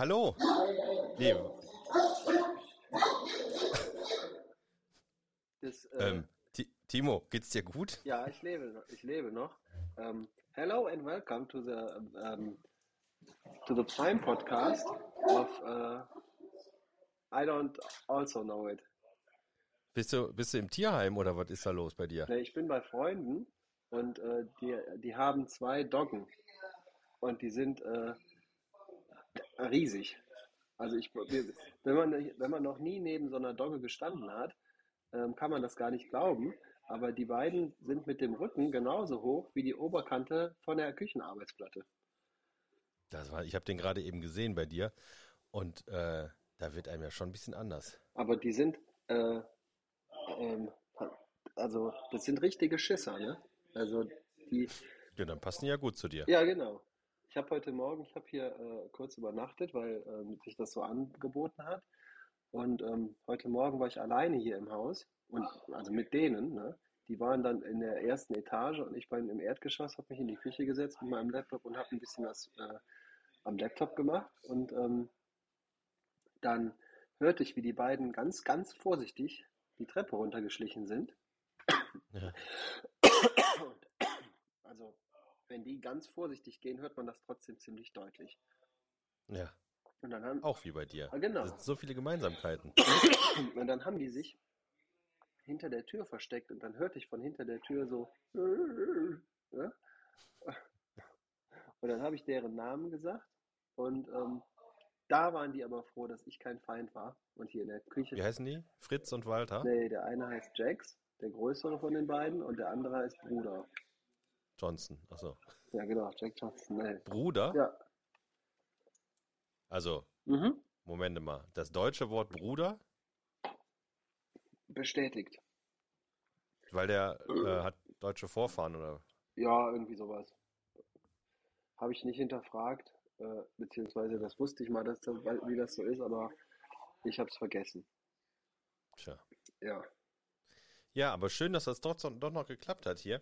Hallo. Nee, Das, äh, ähm, Ti- Timo, geht's dir gut? ja, ich lebe noch. Ich lebe noch. Um, hello and welcome to the um, to the Prime Podcast of uh, I don't also know it. Bist du, bist du im Tierheim oder was ist da los bei dir? Ne, ich bin bei Freunden und äh, die, die haben zwei Doggen und die sind äh, riesig. Also ich, wenn man, wenn man noch nie neben so einer Dogge gestanden hat, ähm, kann man das gar nicht glauben. Aber die beiden sind mit dem Rücken genauso hoch wie die Oberkante von der Küchenarbeitsplatte. Das war, ich habe den gerade eben gesehen bei dir und äh, da wird einem ja schon ein bisschen anders. Aber die sind, äh, ähm, also das sind richtige Schisser, ne? Also die, Ja, dann passen die ja gut zu dir. Ja, genau. Ich habe heute Morgen, ich habe hier äh, kurz übernachtet, weil ähm, sich das so angeboten hat. Und ähm, heute Morgen war ich alleine hier im Haus und also mit denen, ne? Die waren dann in der ersten Etage und ich war im Erdgeschoss, habe mich in die Küche gesetzt mit meinem Laptop und habe ein bisschen was äh, am Laptop gemacht. Und ähm, dann hörte ich, wie die beiden ganz, ganz vorsichtig die Treppe runtergeschlichen sind. Ja. Also, wenn die ganz vorsichtig gehen, hört man das trotzdem ziemlich deutlich. ja, Und dann haben, auch wie bei dir. Ah, genau. Es sind so viele Gemeinsamkeiten. und dann haben die sich hinter der Tür versteckt und dann hörte ich von hinter der Tür so. Ja? Und dann habe ich deren Namen gesagt und ähm, da waren die aber froh, dass ich kein Feind war. Und hier in der Küche. Wie heißen die? Fritz und Walter? Nee, der eine heißt Jax, der größere von den beiden, und der andere heißt Bruder. Johnson. Achso. Ja, genau, Jack Johnson. Nee. Bruder? Ja. Also, Mhm. Moment mal. Das deutsche Wort Bruder, Bestätigt. weil der äh, hat deutsche Vorfahren oder? Ja, irgendwie sowas. Habe ich nicht hinterfragt, äh, beziehungsweise das wusste ich mal, dass das, wie das so ist, aber ich habe es vergessen. Tja. Ja. Ja, aber schön, dass das doch, doch noch geklappt hat hier.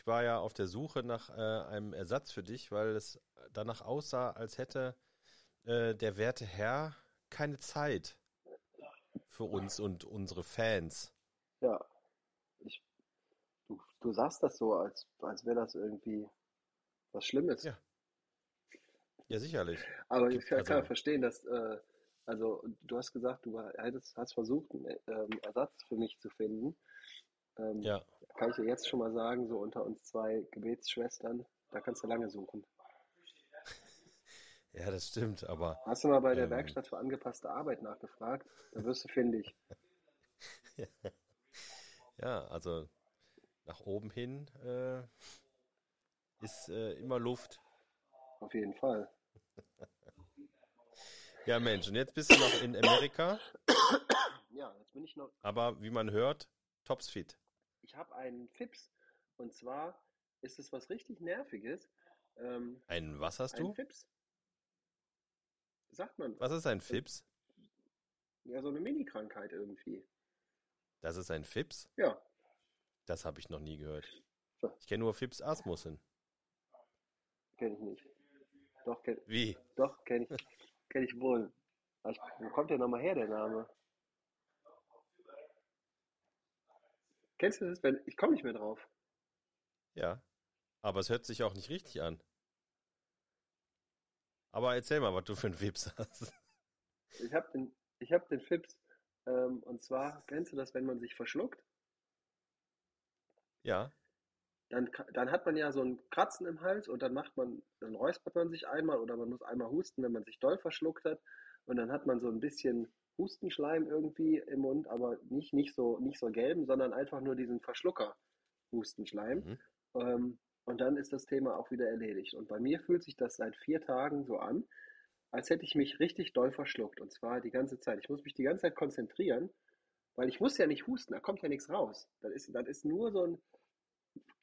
Ich war ja auf der Suche nach äh, einem Ersatz für dich, weil es danach aussah, als hätte äh, der werte Herr keine Zeit für uns und unsere Fans. Ja. Ich, du, du sagst das so, als, als wäre das irgendwie was Schlimmes. Ja. Ja, sicherlich. Aber Gibt- ich kann, also- verstehen, dass, äh, also du hast gesagt, du hättest, hast versucht, einen ähm, Ersatz für mich zu finden. Ähm, Ja, Kann ich dir jetzt schon mal sagen, so unter uns zwei Gebetsschwestern, da kannst du lange suchen. ja, das stimmt, aber Hast du mal bei der Ähm. Werkstatt für angepasste Arbeit nachgefragt? Da wirst du fündig. ja, also nach oben hin äh, ist äh, immer Luft. Auf jeden Fall. Ja, Mensch, und jetzt bist du noch in Amerika, Ja, jetzt bin ich noch. aber wie man hört, tops fit. Ich habe einen Fips. Und zwar ist es was richtig Nerviges. Ähm, Ein, was hast ein du? Fips. Sagt man. Was ist ein Fips? Ja, so eine Mini-Krankheit irgendwie. Das ist ein Fips? Ja. Das habe ich noch nie gehört. Ich kenne nur Fips Asmussen. Kenne ich nicht. Doch, kenn, Wie? doch kenne ich, kenn ich wohl. Ich, wo kommt der nochmal her, der Name? Kennst du das? Wenn, ich komme nicht mehr drauf. Ja. Aber es hört sich auch nicht richtig an. Aber erzähl mal, was du für einen Fips hast. Ich habe den, ich hab den Fips. Ähm, und zwar, kennst du das, wenn man sich verschluckt? Ja. Dann, dann hat man ja so ein Kratzen im Hals und dann macht man, dann räuspert man sich einmal oder man muss einmal husten, wenn man sich doll verschluckt hat. Und dann hat man so ein bisschen Hustenschleim irgendwie im Mund, aber nicht, nicht so, nicht so gelben, sondern einfach nur diesen Verschlucker-Hustenschleim. Mhm. Ähm, und dann ist das Thema auch wieder erledigt. Und bei mir fühlt sich das seit vier Tagen so an, als hätte ich mich richtig doll verschluckt. Und zwar die ganze Zeit. Ich muss mich die ganze Zeit konzentrieren, weil ich muss ja nicht husten, da kommt ja nichts raus. Das ist, das ist nur so ein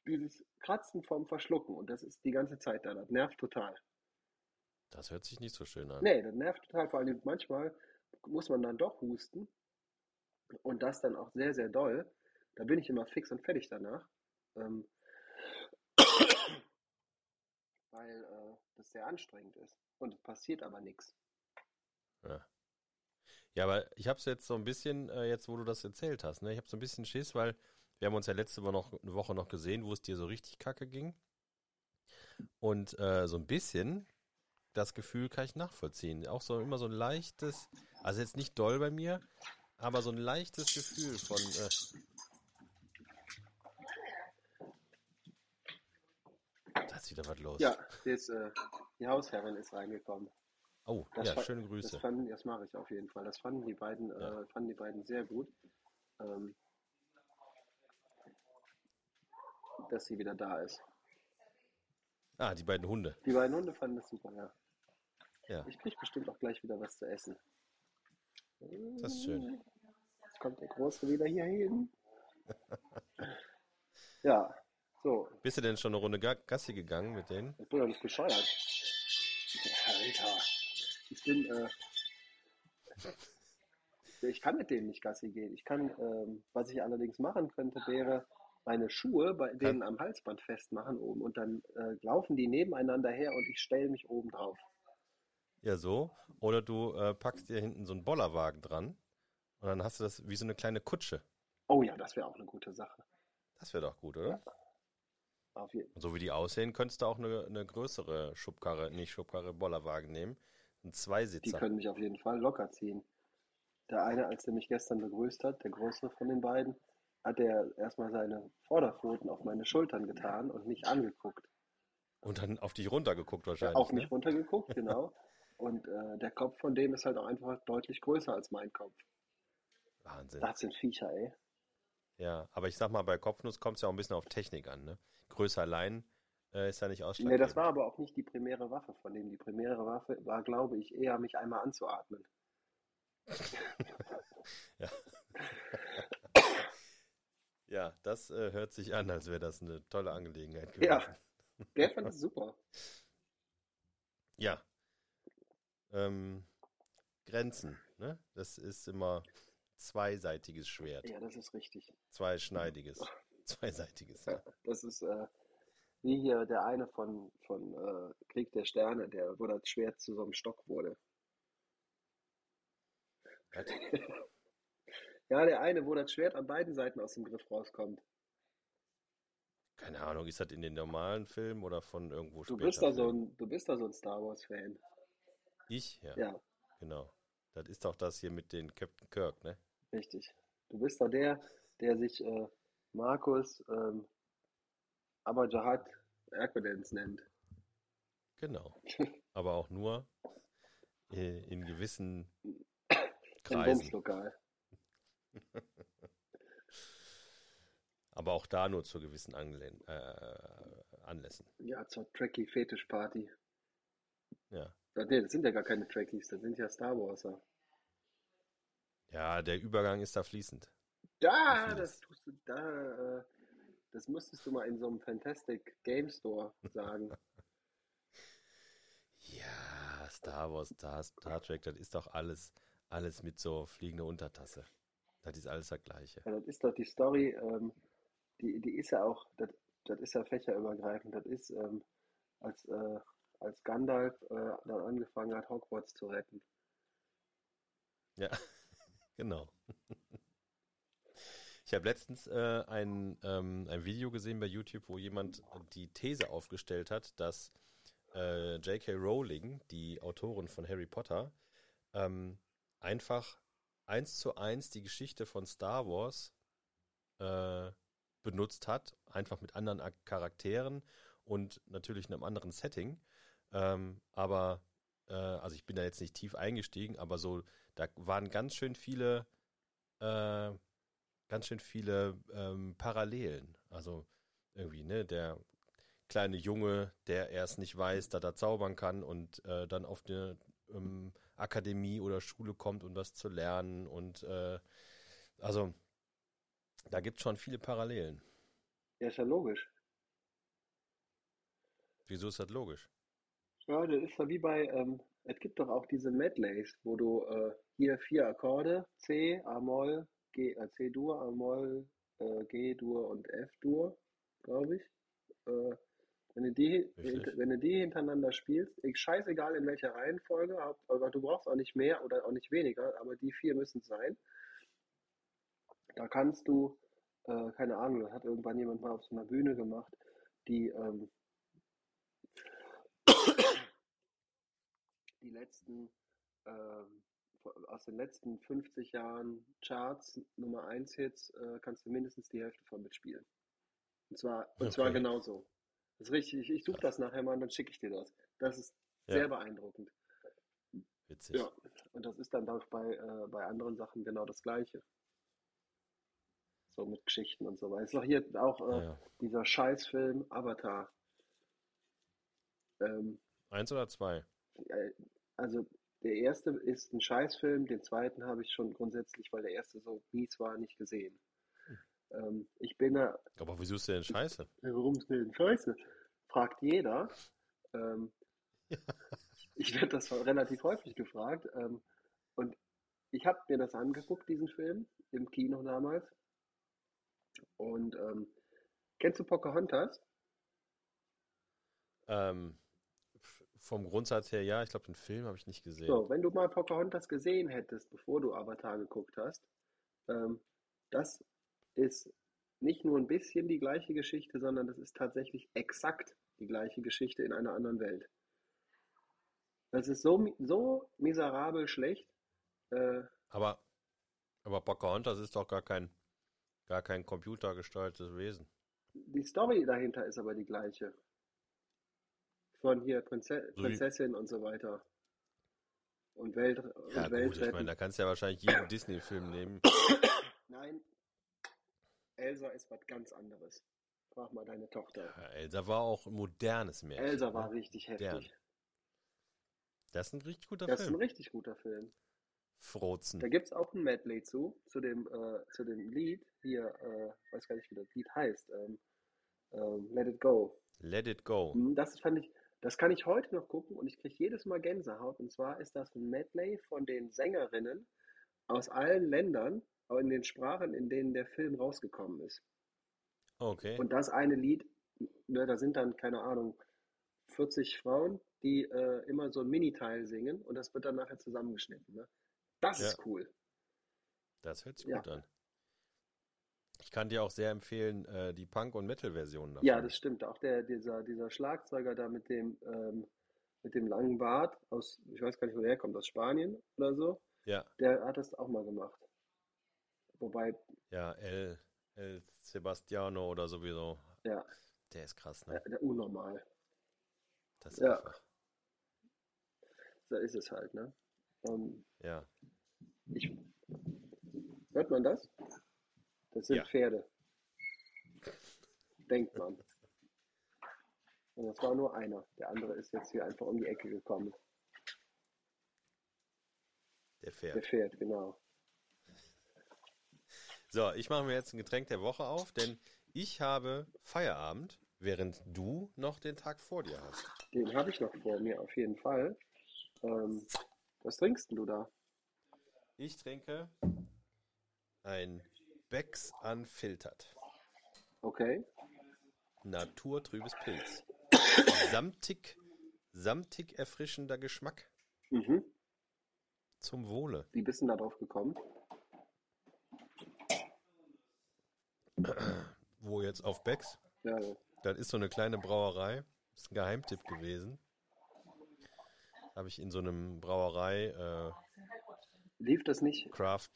dieses Kratzen vom Verschlucken und das ist die ganze Zeit da. Das nervt total. Das hört sich nicht so schön an. Nee, das nervt total. Vor allem manchmal muss man dann doch husten und das dann auch sehr, sehr doll. Da bin ich immer fix und fertig danach. Ähm, weil äh, das sehr anstrengend ist. Und es passiert aber nichts. Ja. Ja, aber ich habe es jetzt so ein bisschen, äh, jetzt wo du das erzählt hast, ne? Ich habe so ein bisschen Schiss, weil wir haben uns ja letzte Woche noch, eine Woche noch gesehen, wo es dir so richtig kacke ging. Und äh, so ein bisschen das Gefühl kann ich nachvollziehen. Auch so immer so ein leichtes, also jetzt nicht doll bei mir, aber so ein leichtes Gefühl von. Äh, da ist wieder was los. Ja, jetzt, äh, die Hausherrin ist reingekommen. Oh, Das ja, fa- schöne Grüße. Das, fanden, das mache ich auf jeden Fall. Das fanden die beiden, Ja. äh, fanden die beiden sehr gut, ähm, dass sie wieder da ist. Ah, die beiden Hunde. Die beiden Hunde fanden das super, ja. Ja, Ich krieg bestimmt auch gleich wieder was zu essen. das ist schön. Jetzt kommt der Große wieder hier hin. Ja, so. Bist du denn schon eine Runde Ga- Gassi gegangen mit denen? Ich bin doch nicht bescheuert. Alter. Ich bin, äh, ich kann mit denen nicht Gassi gehen. Ich kann, ähm, was ich allerdings machen könnte, wäre meine Schuhe bei denen am Halsband festmachen oben und dann äh, laufen die nebeneinander her und ich stelle mich oben drauf. Ja, so. Oder du äh, packst dir hinten so einen Bollerwagen dran und dann hast du das wie so eine kleine Kutsche. Oh ja, das wäre auch eine gute Sache. Das wäre doch gut, oder? Auf jeden Und so wie die aussehen, könntest du auch eine, eine größere Schubkarre, nicht Schubkarre, Bollerwagen nehmen. Ein Die Zweisitzer. können mich auf jeden Fall locker ziehen. Der eine, als er mich gestern begrüßt hat, der größere von den beiden, hat er erstmal seine Vorderpfoten auf meine Schultern getan und mich angeguckt. Und dann auf dich runtergeguckt Ja, wahrscheinlich. auf mich ne? runtergeguckt, genau. Und äh, der Kopf von dem ist halt auch einfach deutlich größer als mein Kopf. Wahnsinn. Das sind Viecher, ey. Ja, aber ich sag mal, bei Kopfnuss kommt es ja auch ein bisschen auf Technik an. Ne? Größe allein äh, ist ja nicht Nee, ausschlaggebend. das war aber auch nicht die primäre Waffe von dem. Die primäre Waffe war, glaube ich, eher mich einmal anzuatmen. Ja. ja, das äh, hört sich an, als wäre das eine tolle Angelegenheit gewesen. Ja. Der fand es super. Ja. Ähm, Grenzen, ne? Das ist immer zweiseitiges Schwert. Ja, das ist richtig. Zweischneidiges. Zweiseitiges, ja. Das ist äh, wie hier der eine von, von äh, Krieg der Sterne, der, wo das Schwert zu so einem Stock wurde. Ja, der eine, wo das Schwert an beiden Seiten aus dem Griff rauskommt. Keine Ahnung, ist das in den normalen Filmen oder von irgendwo Du später bist da so ein, du bist da so ein Star Wars-Fan. Ich? Ja, Ja, genau. Das ist doch das hier mit den Captain Kirk, ne? richtig. Du bist da der, der sich äh, Markus ähm, Abajahad Erquidens nennt. Genau. Aber auch nur äh, in gewissen Im Kreisen. Bumslokal. Aber auch da nur zu gewissen Anlä äh, Anlässen. Ja, zur Trekkie-Fetisch-Party. Ja. Nee, das sind ja gar keine Trekkies, das sind ja Star Warser. Ja, der Übergang ist da fließend. Da, das tust du, da, äh, das müsstest du mal in so einem Fantastic Game Store sagen. Ja, Star Wars, Star, Star Trek, das ist doch alles, alles mit so fliegender Untertasse. Das ist alles das Gleiche. Ja, das ist doch die Story, ähm, die, die ist ja auch, das, das ist ja fächerübergreifend. Das ist, ähm, als, äh, als Gandalf äh, dann angefangen hat, Hogwarts zu retten. Ja, genau. Ich habe letztens äh, ein, ähm, ein Video gesehen bei YouTube, wo jemand die These aufgestellt hat, dass äh, J.K. Rowling, die Autorin von Harry Potter, ähm, einfach eins zu eins die Geschichte von Star Wars äh, benutzt hat, einfach mit anderen Ak- Charakteren und natürlich in einem anderen Setting. Ähm, aber, äh, also ich bin da jetzt nicht tief eingestiegen, aber so, da waren ganz schön viele, äh, ganz schön viele ähm, Parallelen. Also irgendwie, ne, der kleine Junge, der erst nicht weiß, dass er zaubern kann und äh, dann auf eine ähm, Akademie oder Schule kommt, um das zu lernen. Und äh, also da gibt es schon viele Parallelen. Ja, ist ja logisch. Wieso ist das logisch? Ja, das ist ja wie bei, ähm, es gibt doch auch diese Medleys, wo du äh, hier vier Akkorde, C, A-Moll, G, äh, C-Dur, A-Moll, äh, G-Dur und F-Dur, glaube ich. Äh, Wenn du die, Richtig. wenn du die hintereinander spielst, ich, scheißegal in welcher Reihenfolge, hab- aber du brauchst auch nicht mehr oder auch nicht weniger, aber die vier müssen sein. Da kannst du, äh, keine Ahnung, das hat irgendwann jemand mal auf so einer Bühne gemacht, die ähm, die letzten ähm, aus den letzten 50 Jahren Charts Nummer 1 Hits äh, kannst du mindestens die Hälfte von mitspielen. Und zwar, und zwar Okay. genauso. Das ist richtig. Ich, suche das nachher mal und dann schicke ich dir das. Das ist Ja. sehr beeindruckend. Witzig. Ja. Und das ist dann bei, äh, bei anderen Sachen genau das Gleiche. So mit Geschichten und so weiter. Ist doch hier auch äh, Ja. dieser Scheißfilm Avatar. Ähm, Eins oder zwei? Äh, also der erste ist ein Scheißfilm, den zweiten habe ich schon grundsätzlich, weil der erste so mies war, nicht gesehen. Ähm, ich bin da, Aber wieso ist der denn scheiße? Ja, warum ist denn Scheiße? Fragt jeder. Ähm, ich werde das relativ häufig gefragt. Ähm, und ich habe mir das angeguckt, diesen Film, im Kino damals. Und ähm, kennst du Pocahontas? Ähm, vom Grundsatz her ja, ich glaube, den Film habe ich nicht gesehen. So, wenn du mal Pocahontas gesehen hättest, bevor du Avatar geguckt hast, ähm, das ist nicht nur ein bisschen die gleiche Geschichte, sondern das ist tatsächlich exakt die gleiche Geschichte in einer anderen Welt. Das ist so, so miserabel schlecht. Äh, Aber, aber Pocahontas ist doch gar kein, gar kein computergesteuertes Wesen. die Story dahinter ist aber die gleiche. Von hier Prinze So Prinzessin und so weiter. Und Welt, Ja, und gut, ich meine, da kannst du ja wahrscheinlich jeden Disney-Film nehmen. Nein, Elsa ist was ganz anderes. Frag mal deine Tochter. Ja, Elsa war auch ein modernes Märchen. Elsa ne? war richtig heftig. Modern. Das ist ein richtig guter Das ist ein Film. richtig guter Film. Frozen. Da gibt es auch ein Medley zu, zu dem, äh, zu dem Lied. Hier, äh, weiß gar nicht, wie das Lied heißt. Ähm, ähm, Let It Go. Let It Go. Mhm, Das fand ich, das kann ich heute noch gucken und ich kriege jedes Mal Gänsehaut. Und zwar ist das ein Medley von den Sängerinnen aus allen Ländern, auch in den Sprachen, in denen der Film rausgekommen ist. Okay. Und das eine Lied, ne, da sind dann, keine Ahnung, 40 Frauen, die äh, immer so ein Miniteil singen und das wird dann nachher zusammengeschnitten. Ne? Das Ja. ist cool. Das hört sich Ja. gut an. Ich kann dir auch sehr empfehlen, äh, die Punk- und Metal-Version davon. Ja, das stimmt. Auch der, dieser, dieser Schlagzeuger da mit dem, ähm, mit dem langen Bart aus, ich weiß gar nicht, wo der herkommt, aus Spanien oder so, Ja, der hat das auch mal gemacht. Wobei, ja, El, El Sebastiano oder sowieso. ja, Der ist krass, ne? der, der unnormal. Das ist Ja. einfach. So ist es halt, ne? Ähm, Ja. ich, hört man das? Das sind Ja. Pferde. Denkt man. Und das war nur einer. Der andere ist jetzt hier einfach um die Ecke gekommen. Der Der Pferd. Pferd, genau. So, ich mache mir jetzt ein Getränk der Woche auf, denn ich habe Feierabend, während du noch den Tag vor dir hast. Den habe ich noch vor mir, auf jeden Fall. Ähm, was trinkst du da? Ich trinke ein Becks Unfiltered. Okay. Naturtrübes Pilz. Samtig, samtig erfrischender Geschmack. Mhm. Zum Wohle. Wie bist du denn da drauf gekommen? Wo jetzt auf Becks? Ja, Das ist so eine kleine Brauerei. Das ist ein Geheimtipp gewesen. Habe ich in so einem Brauerei äh, lief das nicht? Craft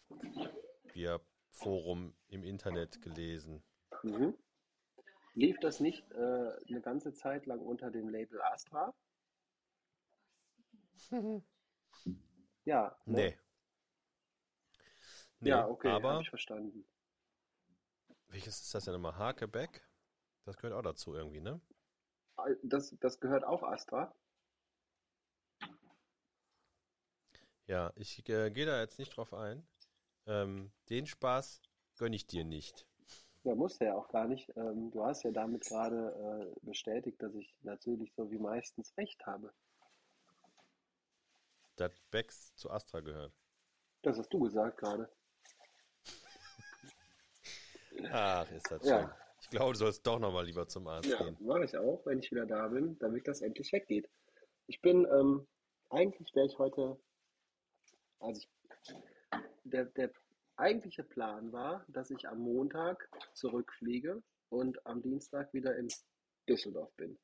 Beer Forum im Internet gelesen. Mhm. Lief das nicht äh, eine ganze Zeit lang unter dem Label Astra? Ja, ne? Nee. Nee, Ja, okay, aber habe ich verstanden. welches ist das denn nochmal? Hakebeck? Das gehört auch dazu irgendwie, ne? Das, das gehört auch Astra. Ja, ich äh, gehe da jetzt nicht drauf ein. Ähm, den Spaß gönne ich dir nicht. Ja, muss ja auch gar nicht. Ähm, du hast ja damit gerade äh, bestätigt, dass ich natürlich so wie meistens recht habe. dass Becks zu Astra gehört. Das hast du gesagt gerade. Ach, ist das schön. Ja. Ich glaube, du sollst doch nochmal lieber zum Arzt Ja, gehen. mache ich auch, wenn ich wieder da bin, damit das endlich weggeht. Ich bin, ähm, eigentlich wäre ich heute, also ich, der, der eigentliche Plan war, dass ich am Montag zurückfliege und am Dienstag wieder in Düsseldorf bin.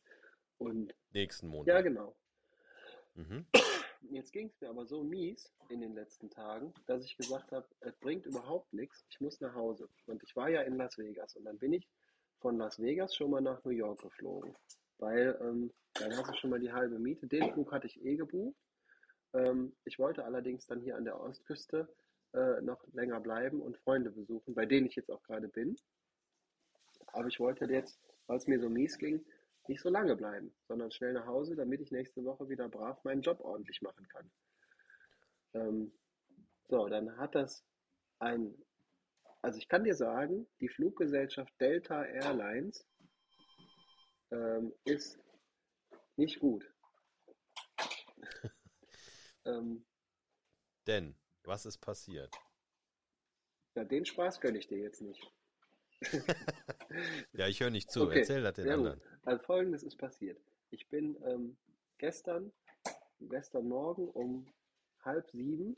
Und Nächsten ja, Montag. genau. Mhm. Jetzt ging es mir aber so mies in den letzten Tagen, dass ich gesagt habe, es bringt überhaupt nichts, ich muss nach Hause. Und ich war ja in Las Vegas und dann bin ich von Las Vegas schon mal nach New York geflogen, weil ähm, dann hast du schon mal die halbe Miete. Den Flug hatte ich eh gebucht. Ähm, ich wollte allerdings dann hier an der Ostküste äh, noch länger bleiben und Freunde besuchen, bei denen ich jetzt auch gerade bin. Aber ich wollte jetzt, weil es mir so mies ging, nicht so lange bleiben, sondern schnell nach Hause, damit ich nächste Woche wieder brav meinen Job ordentlich machen kann. Ähm, so, dann hat das ein, also ich kann dir sagen, die Fluggesellschaft Delta Airlines ähm, ist nicht gut. ähm, Denn, was ist passiert? ja, den Spaß gönne ich dir jetzt nicht. Ja, ich höre nicht zu. Okay, Erzähl das den gut. anderen. Also folgendes ist passiert. Ich bin ähm, gestern, gestern Morgen um halb sieben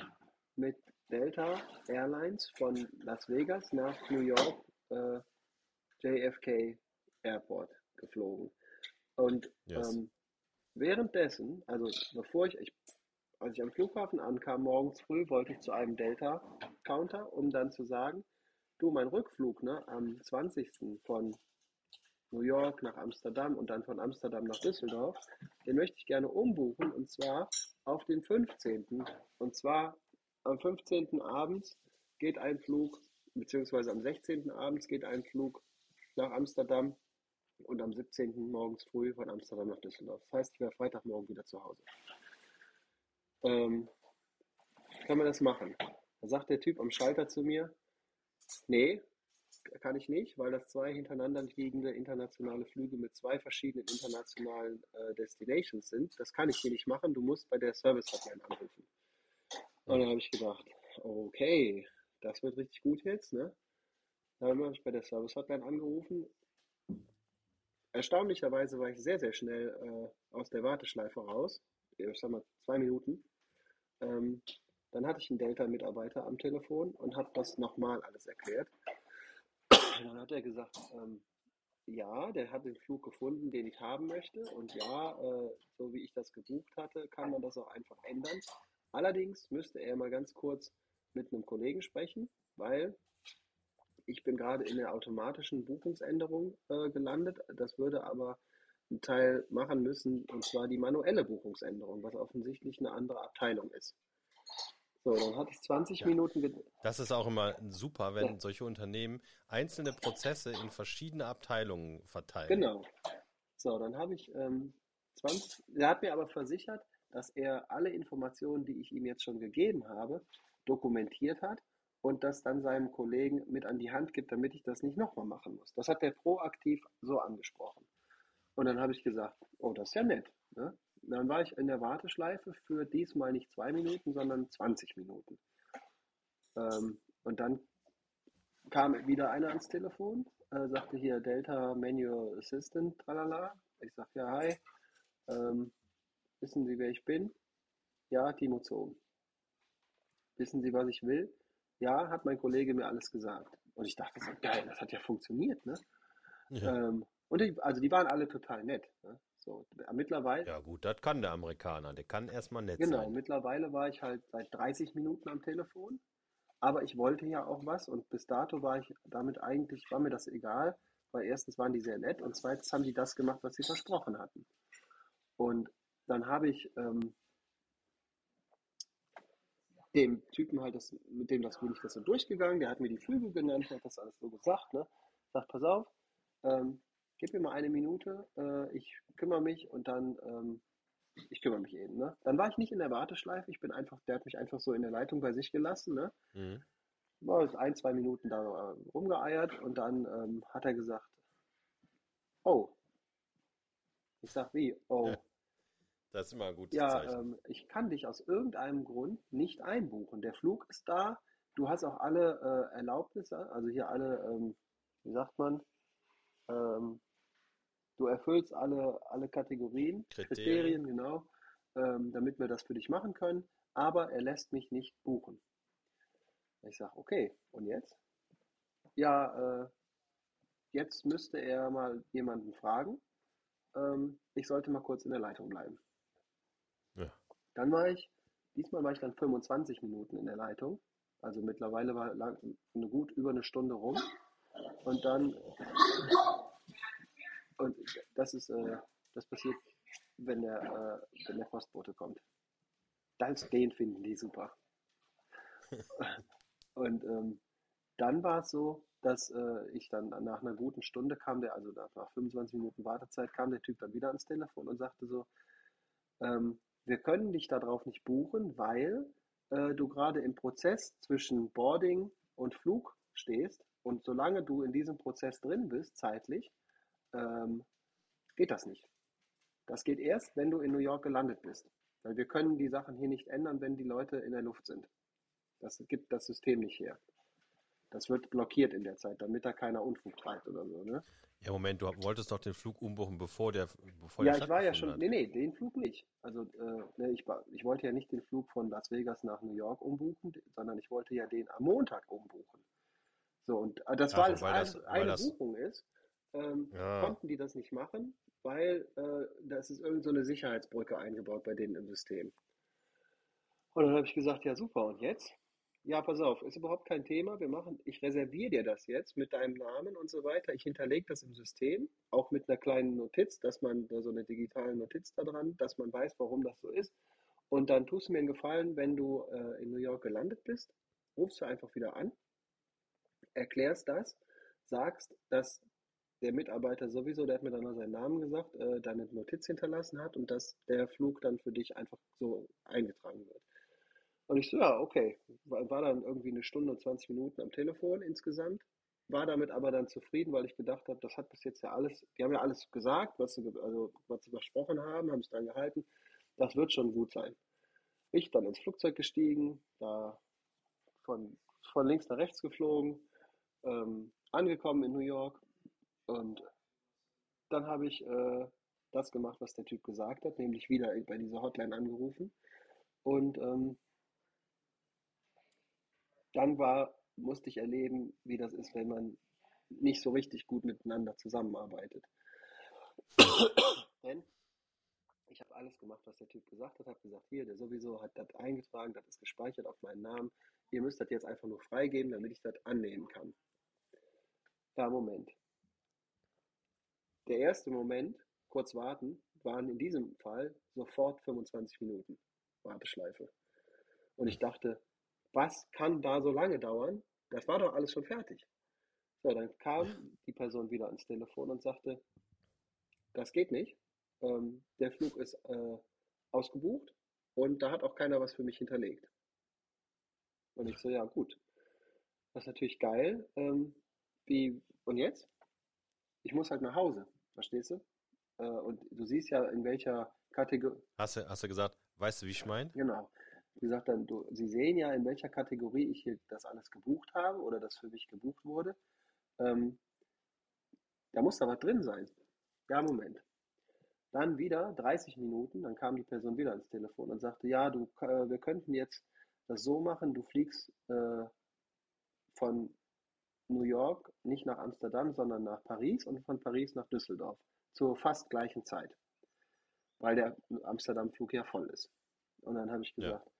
mit Delta Airlines von Las Vegas nach New York äh, JFK Airport geflogen. Und Yes. ähm, währenddessen, also bevor ich, ich, als ich am Flughafen ankam, morgens früh, wollte ich zu einem Delta-Counter, um dann zu sagen, du, mein Rückflug ne, am 20. von New York nach Amsterdam und dann von Amsterdam nach Düsseldorf, den möchte ich gerne umbuchen und zwar auf den 15. Und zwar am 15. abends geht ein Flug, beziehungsweise am 16. abends geht ein Flug nach Amsterdam und am 17. morgens früh von Amsterdam nach Düsseldorf. Das heißt, ich wäre Freitagmorgen wieder zu Hause. Ähm, kann man das machen? Da sagt der Typ am Schalter zu mir, nee, kann ich nicht, weil das zwei hintereinander liegende internationale Flüge mit zwei verschiedenen internationalen äh, Destinations sind. Das kann ich hier nicht machen. Du musst bei der Service Hotline anrufen. Und dann habe ich gedacht, okay, das wird richtig gut jetzt, ne? Dann habe ich bei der Service Hotline angerufen. Erstaunlicherweise war ich sehr, sehr schnell äh, aus der Warteschleife raus. Ich sag mal zwei Minuten. Ähm, dann hatte ich einen Delta-Mitarbeiter am Telefon und habe das nochmal alles erklärt. Und dann hat er gesagt, ähm, ja, der hat den Flug gefunden, den ich haben möchte. Und ja, äh, so wie ich das gebucht hatte, kann man das auch einfach ändern. Allerdings müsste er mal ganz kurz mit einem Kollegen sprechen, weil ich bin gerade in der automatischen Buchungsänderung äh, gelandet. Das würde aber Teil machen müssen, und zwar die manuelle Buchungsänderung, was offensichtlich eine andere Abteilung ist. So, dann hatte ich 20 Ja. Minuten. Das ist auch immer super, wenn Ja. solche Unternehmen einzelne Prozesse in verschiedene Abteilungen verteilen. Genau. So, dann habe ich ähm, 20. Er hat mir aber versichert, dass er alle Informationen, die ich ihm jetzt schon gegeben habe, dokumentiert hat und das dann seinem Kollegen mit an die Hand gibt, damit ich das nicht nochmal machen muss. Das hat er proaktiv so angesprochen. Und dann habe ich gesagt, oh, das ist ja nett. Ne? Dann war ich in der Warteschleife für diesmal nicht zwei Minuten, sondern 20 Minuten. Ähm, und dann kam wieder einer ans Telefon, äh, sagte hier Delta Manual Assistant, tralala. Ich sagte, ja, hi, ähm, wissen Sie, wer ich bin? Ja, Timo Zohm. Wissen Sie, was ich will? Ja, hat mein Kollege mir alles gesagt. Und ich dachte so, geil, das hat ja funktioniert, ne? Ja. Ähm, und die, also die waren alle total nett. Ne? So, mittlerweile, ja gut, das kann der Amerikaner. Der kann erstmal nett Genau, sein. mittlerweile war ich halt seit 30 Minuten am Telefon, aber ich wollte ja auch was und bis dato war ich damit eigentlich, war mir das egal, weil erstens waren die sehr nett und zweitens haben die das gemacht, was sie versprochen hatten. Und dann habe ich ähm, dem Typen halt das, mit dem das bin ich das so durchgegangen, der hat mir die Flüge genannt, der hat das alles so gesagt, ne? Sagt, pass auf, ähm, gib mir mal eine Minute, äh, ich kümmere mich und dann ähm, ich kümmere mich eben, ne? Dann war ich nicht in der Warteschleife, ich bin einfach, der hat mich einfach so in der Leitung bei sich gelassen, ne? Mhm. War jetzt ein, zwei Minuten da äh, rumgeeiert und dann ähm, hat er gesagt, oh. Ich sag, wie? Oh. Das ist immer ein gutes Ja, Zeichen. ähm, ich kann dich aus irgendeinem Grund nicht einbuchen. Der Flug ist da, du hast auch alle äh, Erlaubnisse, also hier alle, ähm, wie sagt man, ähm, du erfüllst alle, alle Kategorien, Kriterien. Kriterien, genau, ähm, damit wir das für dich machen können, aber er lässt mich nicht buchen. Ich sage, okay, und jetzt? Ja, äh, jetzt müsste er mal jemanden fragen. Ähm, ich sollte mal kurz in der Leitung bleiben. Ja. Dann war ich, diesmal war ich dann 25 Minuten in der Leitung. Also mittlerweile war lang, eine gut über eine Stunde rum. Und dann, und das ist, äh, das passiert, wenn der, äh, wenn der Postbote kommt. Das, den finden die super. Und ähm, dann war es so, dass äh, ich dann nach einer guten Stunde kam der, also nach 25 Minuten Wartezeit, kam der Typ dann wieder ans Telefon und sagte so, ähm, wir können dich darauf nicht buchen, weil äh, du gerade im Prozess zwischen Boarding und Flug stehst und solange du in diesem Prozess drin bist, zeitlich, ähm, geht das nicht. Das geht erst, wenn du in New York gelandet bist. Weil wir können die Sachen hier nicht ändern, wenn die Leute in der Luft sind. Das gibt das System nicht her. Das wird blockiert in der Zeit, damit da keiner Unfug treibt oder so. Ne? Ja, Moment, du wolltest doch den Flug umbuchen, bevor der bevor Ja, der ich war ja schon. hat. Nee, nee, den Flug nicht. Also, äh, ne, ich, war, ich wollte ja nicht den Flug von Las Vegas nach New York umbuchen, sondern ich wollte ja den am Montag umbuchen. So, und äh, das Ach war so, alles weil das- ein, weil eine das- Buchung ist, ähm, Ja. konnten die das nicht machen, weil äh, das ist irgend so eine Sicherheitsbrücke eingebaut bei denen im System. Und dann habe ich gesagt, ja super, und jetzt? Ja, pass auf, ist überhaupt kein Thema. Wir machen, ich reserviere dir das jetzt mit deinem Namen und so weiter. Ich hinterlege das im System, auch mit einer kleinen Notiz, dass man da so eine digitale Notiz da dran, dass man weiß, warum das so ist. Und dann tust du mir einen Gefallen, wenn du äh, in New York gelandet bist, rufst du einfach wieder an, erklärst das, sagst, dass der Mitarbeiter sowieso, der hat mir dann noch seinen Namen gesagt, äh, deine Notiz hinterlassen hat und dass der Flug dann für dich einfach so eingetragen wird. Und ich so, ja, okay. War, war dann irgendwie eine Stunde und 20 Minuten am Telefon insgesamt. War damit aber dann zufrieden, weil ich gedacht habe, das hat bis jetzt ja alles, die haben ja alles gesagt, was sie, also, was sie versprochen haben, haben es dann gehalten. Das wird schon gut sein. Ich dann ins Flugzeug gestiegen, da von, von links nach rechts geflogen, ähm, angekommen in New York und dann habe ich äh, das gemacht, was der Typ gesagt hat, nämlich wieder bei dieser Hotline angerufen und ähm, dann war, musste ich erleben, wie das ist, wenn man nicht so richtig gut miteinander zusammenarbeitet. Denn ich habe alles gemacht, was der Typ gesagt hat, habe gesagt, hier, der sowieso hat das eingetragen, das ist gespeichert auf meinen Namen. Ihr müsst das jetzt einfach nur freigeben, damit ich das annehmen kann. Ja, Moment. Der erste Moment, kurz warten, waren in diesem Fall sofort 25 Minuten Warteschleife. Und ich dachte, was kann da so lange dauern? Das war doch alles schon fertig. So, dann kam die Person wieder ans Telefon und sagte, das geht nicht. Ähm, der Flug ist äh, ausgebucht und da hat auch keiner was für mich hinterlegt. Und ich so, ja gut, das ist natürlich geil. Ähm, wie, und jetzt? Ich muss halt nach Hause, verstehst du? Äh, und du siehst ja, in welcher Kategorie, Hast du, hast du gesagt, weißt du, wie ich meine? Genau. Wie gesagt, dann, du, Sie sehen ja, in welcher Kategorie ich hier das alles gebucht habe oder das für mich gebucht wurde. Ähm, da muss da was drin sein. Ja, Moment. Dann wieder 30 Minuten, dann kam die Person wieder ans Telefon und sagte, ja, du, äh, wir könnten jetzt das so machen, du fliegst äh, von New York nicht nach Amsterdam, sondern nach Paris und von Paris nach Düsseldorf zur fast gleichen Zeit, weil der Amsterdam-Flug ja voll ist. Und dann habe ich Ja. gesagt,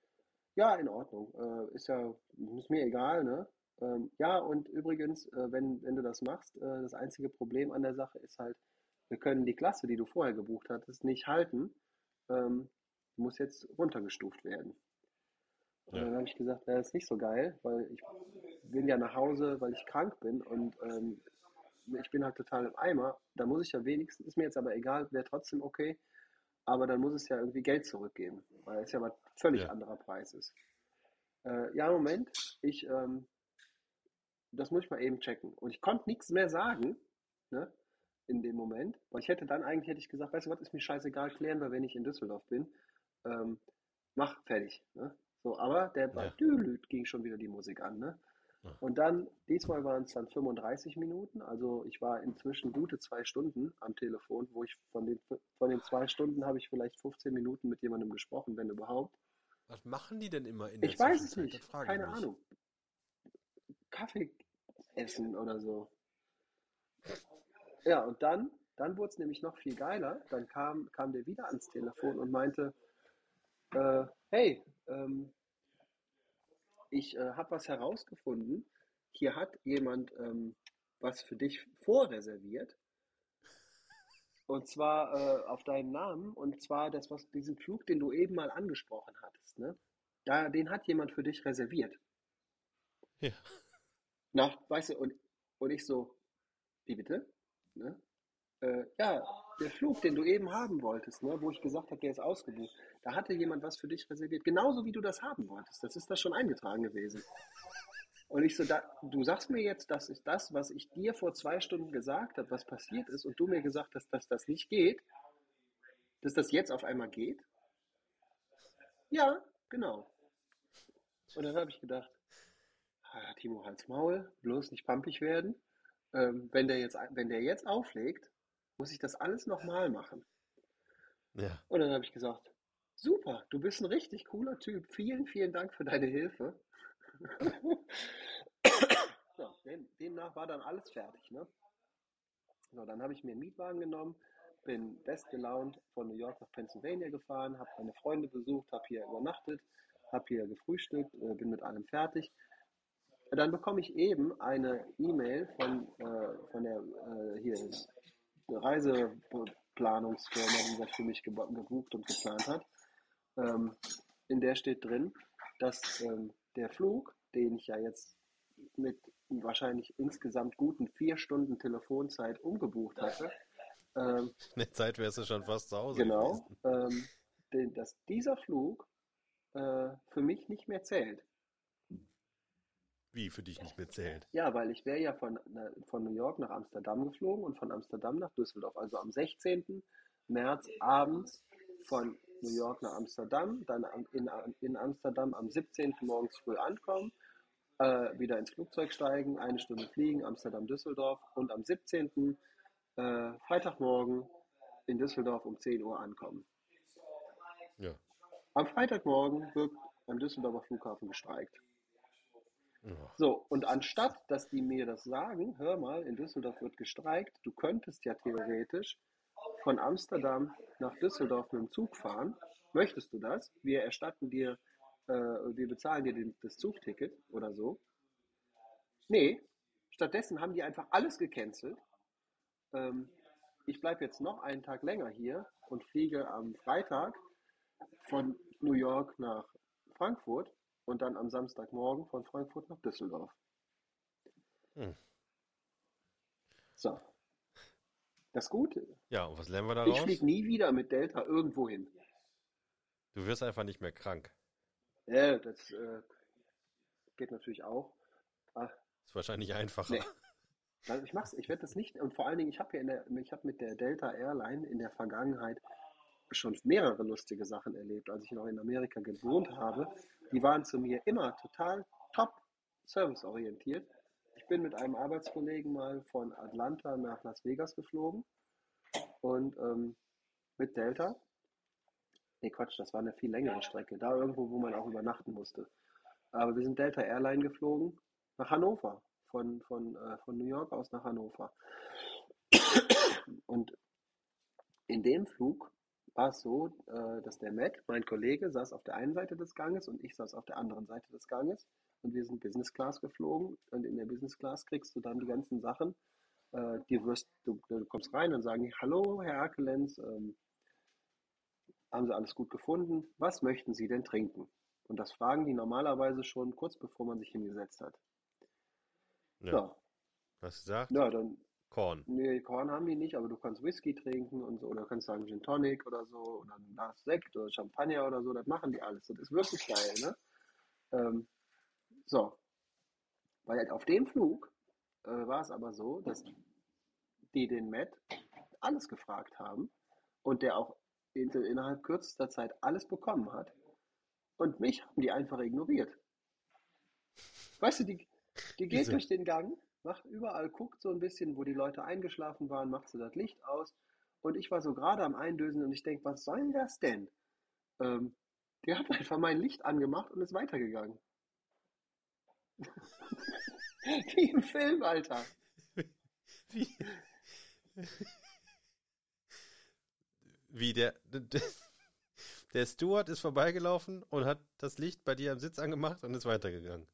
ja, in Ordnung, äh, ist ja, ist mir egal, ne? Ähm, ja, und übrigens, äh, wenn, wenn du das machst, äh, das einzige Problem an der Sache ist halt, wir können die Klasse, die du vorher gebucht hattest, nicht halten. Ähm, muss jetzt runtergestuft werden. Und Ja. dann habe ich gesagt, das ist nicht so geil, weil ich bin ja nach Hause, weil ich krank bin und ähm, ich bin halt total im Eimer. Da muss ich ja wenigstens, ist mir jetzt aber egal, wäre trotzdem okay, aber dann muss es ja irgendwie Geld zurückgeben, weil es ja mal völlig Ja. anderer Preis ist. Äh, ja, Moment, ich, ähm, das muss ich mal eben checken. Und ich konnte nichts mehr sagen, ne, in dem Moment, weil ich hätte dann eigentlich, hätte ich gesagt, weißt du was, ist mir scheißegal, klären wir, wenn ich in Düsseldorf bin. Ähm, mach fertig, ne? So, aber der Ja. Ging schon wieder die Musik an, ne? Ja. Und dann, diesmal waren es dann 35 Minuten. Also ich war inzwischen gute zwei Stunden am Telefon, wo ich von den, von den zwei Stunden habe ich vielleicht 15 Minuten mit jemandem gesprochen, wenn überhaupt. Was machen die denn immer in der Ich weiß es nicht. Keine mich. Ahnung. Kaffee essen oder so. Ja, und dann, dann wurde es nämlich noch viel geiler. Dann kam, kam der wieder ans Telefon und meinte, äh, hey, ähm, ich äh, habe was herausgefunden. Hier hat jemand ähm, was für dich vorreserviert. Und zwar äh, auf deinen Namen. Und zwar das, was diesen Flug, den du eben mal angesprochen hattest. Ne? Da, den hat jemand für dich reserviert. Ja. Nach, weißt du, und, und ich so, wie bitte? Ne? Äh, ja, der Flug, den du eben haben wolltest, ne, wo ich gesagt habe, der ist ausgebucht, da hatte jemand was für dich reserviert, genauso wie du das haben wolltest. Das ist da schon eingetragen gewesen. Und ich so, da, du sagst mir jetzt, das ist das, was ich dir vor zwei Stunden gesagt habe, was passiert ist, und du mir gesagt hast, dass das nicht geht, dass das jetzt auf einmal geht? Ja, genau. Und dann habe ich gedacht, ah, Timo, halt's Maul, bloß nicht pampig werden. Ähm, wenn der jetzt, wenn der jetzt auflegt, muss ich das alles nochmal machen. Ja. Und dann habe ich gesagt, super, du bist ein richtig cooler Typ. Vielen, vielen Dank für deine Hilfe. so, dem, demnach war dann alles fertig. Ne? So, dann habe ich mir einen Mietwagen genommen, bin bestgelaunt von New York nach Pennsylvania gefahren, habe meine Freunde besucht, habe hier übernachtet, habe hier gefrühstückt, äh, bin mit allem fertig. Dann bekomme ich eben eine E-Mail von, äh, von der äh, hier Reiseplanungsfirma, die das für mich gebucht und geplant hat. Ähm, in der steht drin, dass ähm, der Flug, den ich ja jetzt mit wahrscheinlich insgesamt guten vier Stunden Telefonzeit umgebucht hatte, ähm, In der Zeit wärst du schon fast zu Hause genau, ähm, den, dass dieser Flug äh, für mich nicht mehr zählt. Wie für dich nicht mehr zählt. Ja, weil ich wäre ja von, äh, von New York nach Amsterdam geflogen und von Amsterdam nach Düsseldorf. Also am 16. März abends von New York nach Amsterdam, dann in, in Amsterdam am 17. morgens früh ankommen, äh, wieder ins Flugzeug steigen, eine Stunde fliegen, Amsterdam-Düsseldorf und am 17. Äh, Freitagmorgen in Düsseldorf um 10 Uhr ankommen. Ja. Am Freitagmorgen wird am Düsseldorfer Flughafen gestreikt. So, und anstatt, dass die mir das sagen, hör mal, in Düsseldorf wird gestreikt, du könntest ja theoretisch von Amsterdam nach Düsseldorf mit dem Zug fahren. Möchtest du das? Wir erstatten dir, äh, wir bezahlen dir den, das Zugticket oder so. Nee, stattdessen haben die einfach alles gecancelt. Ähm, ich bleibe jetzt noch einen Tag länger hier und fliege am Freitag von New York nach Frankfurt und dann am Samstagmorgen von Frankfurt nach Düsseldorf. Hm. So. Das Gute, Ja, und was lernen wir ich daraus? fliege nie wieder mit Delta irgendwo hin. Du wirst einfach nicht mehr krank. Ja, das äh, geht natürlich auch. Ah, Ist wahrscheinlich einfacher. nee. Also ich mach's, ich werde das nicht, und vor allen Dingen, ich habe ja in der, ich habe mit der Delta Airline in der Vergangenheit schon mehrere lustige Sachen erlebt, als ich noch in Amerika gewohnt habe. Die waren zu mir immer total top serviceorientiert. Ich bin mit einem Arbeitskollegen mal von Atlanta nach Las Vegas geflogen und ähm, mit Delta. Nee, Quatsch, das war eine viel längere Strecke. Da irgendwo, wo man auch übernachten musste. Aber wir sind Delta Airline geflogen nach Hannover. Von, von, äh, von New York aus nach Hannover. Und in dem Flug war es so, äh, dass der Matt, mein Kollege, saß auf der einen Seite des Ganges und ich saß auf der anderen Seite des Ganges. Und wir sind Business Class geflogen. Und in der Business Class kriegst du dann die ganzen Sachen. Äh, die wirst, du, du kommst rein und sagen, hallo, Herr Erkelenz, ähm, haben Sie alles gut gefunden? Was möchten Sie denn trinken? Und das fragen die normalerweise schon kurz bevor man sich hingesetzt hat. Ja. Hast du gesagt? ja dann, Korn. nee, Korn haben die nicht, aber du kannst Whisky trinken und so, oder kannst sagen Gin Tonic oder so, oder ein Glas Sekt oder Champagner oder so, das machen die alles. Das ist wirklich geil, ne? Ähm, so. Weil halt auf dem Flug äh, war es aber so, dass die den Matt alles gefragt haben und der auch in, innerhalb kürzester Zeit alles bekommen hat. Und mich haben die einfach ignoriert. Weißt du, die, Die geht Wieso? durch den Gang, macht überall, guckt so ein bisschen, wo die Leute eingeschlafen waren, macht so das Licht aus. Und ich war so gerade am Eindösen und ich denke, was soll das denn? Ähm, die hat einfach mein Licht angemacht und ist weitergegangen. Wie im Film, Alter. Wie, wie der, der, der Steward ist vorbeigelaufen und hat das Licht bei dir am Sitz angemacht und ist weitergegangen.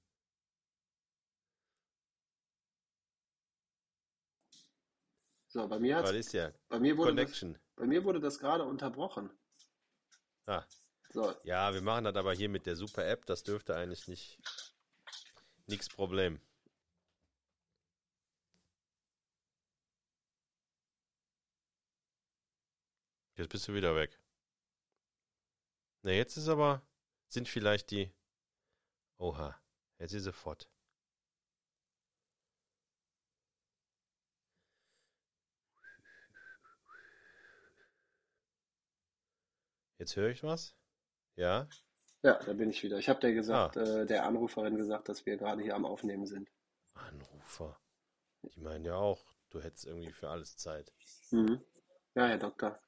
So, bei mir, ja bei mir, wurde, das, Connection. bei mir wurde das gerade unterbrochen. Ah, So, ja, wir machen das aber hier mit der super App. Das dürfte eigentlich nicht nichts Problem. Jetzt bist du wieder weg. Na, jetzt ist aber, sind vielleicht die. Oha, jetzt ist sie fort. Jetzt höre ich was? Ja? ja, da bin ich wieder. Ich habe dir gesagt, Ah. äh, der Anruferin gesagt, dass wir gerade hier am Aufnehmen sind. Anrufer. Die meinen ja auch, du hättest irgendwie für alles Zeit. Mhm. Ja, Herr Doktor.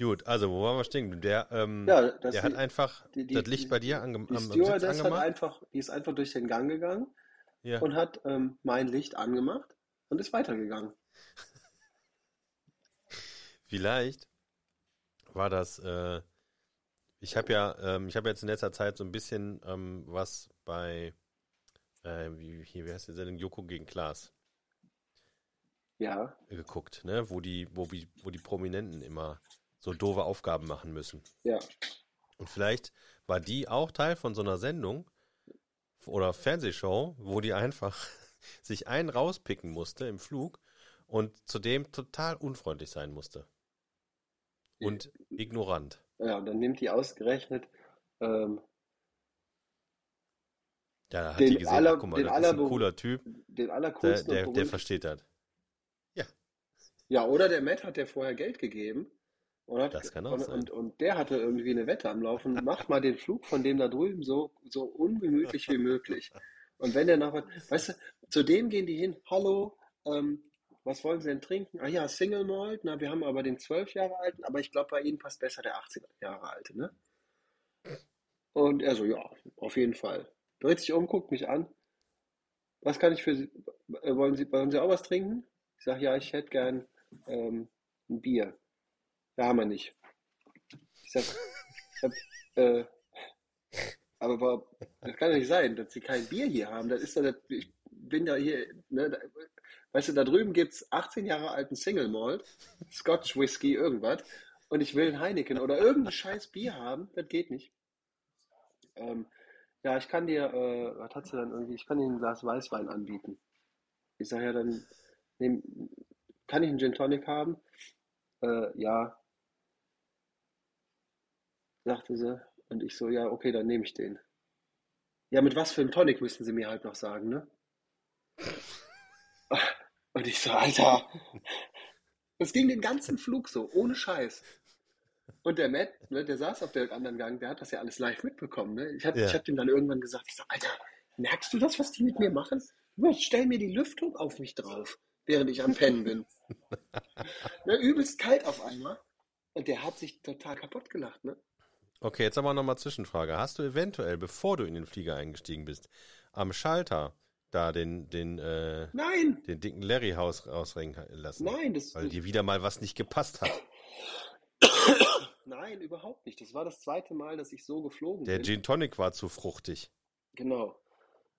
Gut, also wo waren wir stehen? Der, ähm, Ja, der hat die- einfach die- die- das Licht bei dir ange Die am, am Stewardess hat angemacht. einfach, die ist einfach durch den Gang gegangen Ja. und hat ähm, mein Licht angemacht und ist weitergegangen. Vielleicht war das, äh, ich habe ja, ähm, ich habe jetzt in letzter Zeit so ein bisschen ähm, was bei, äh, wie, hier, wie heißt die Sendung, Joko gegen Klaas Ja, geguckt, ne? Wo die, wo, die- wo die Prominenten immer so doofe Aufgaben machen müssen. ja. Und vielleicht war die auch Teil von so einer Sendung oder Fernsehshow, wo die einfach sich einen rauspicken musste im Flug und zudem total unfreundlich sein musste. Und ignorant. Ja, und dann nimmt die ausgerechnet ähm, Ja, da hat Den die gesehen, aller- ach, guck mal, den das ist ein cooler Typ, den der, allercoolsten der, der berühmtesten. versteht das. Ja, oder der Matt hat der vorher Geld gegeben und, hat, Das kann auch und, sein. und, und der hatte irgendwie eine Wette am Laufen. Macht mal den Flug von dem da drüben so, so ungemütlich wie möglich. Und wenn der noch was, weißt du, zu dem gehen die hin, hallo, ähm, was wollen Sie denn trinken? Ah ja, Single Malt, na, wir haben aber den 12 Jahre alten, aber ich glaube, bei Ihnen passt besser der 18 Jahre alte, ne? Und er so, ja, auf jeden Fall. Dreht sich um, guckt mich an. Was kann ich für Sie, äh, wollen Sie, wollen Sie auch was trinken? Ich sage, ja, ich hätte gern ähm, ein Bier. Ja, haben wir nicht. Ich sag, ich hab, äh, aber das kann ja nicht sein, dass sie kein Bier hier haben. Das ist doch, ich bin ja hier, ne, da, weißt du, da drüben gibt's 18 Jahre alten Single Malt, Scotch Whisky, irgendwas, und ich will ein Heineken oder irgendein scheiß Bier haben, das geht nicht. Ähm, ja, ich kann dir, äh, was hat sie dann irgendwie, ich kann dir ein Glas Weißwein anbieten. Ich sage ja dann, nehm, kann ich einen Gin Tonic haben? Äh, ja, sagte sie. Und ich so, ja, okay, dann nehme ich den. Ja, mit was für einem Tonic müssen sie mir halt noch sagen, ne? Und ich so, Alter, das ging den ganzen Flug so, ohne Scheiß. Und der Matt, ne, der saß auf der anderen Gang, der hat das ja alles live mitbekommen. Ne? Ich habe Ja. ich hab ihm dann irgendwann gesagt, ich so, Alter, merkst du das, was die mit mir machen? Ich stell mir die Lüftung auf mich drauf, während ich am Pennen bin. ne, übelst kalt auf einmal. Und der hat sich total kaputt gelacht, ne? Okay, jetzt aber nochmal Zwischenfrage. Hast du eventuell, bevor du in den Flieger eingestiegen bist, am Schalter da den, den, äh, Nein, den dicken Larry Haus rausrennen lassen? nein, das, Weil dir wieder mal was nicht gepasst hat. nein, überhaupt nicht. Das war das zweite Mal, dass ich so geflogen Der bin. Gin Tonic war zu fruchtig. Genau.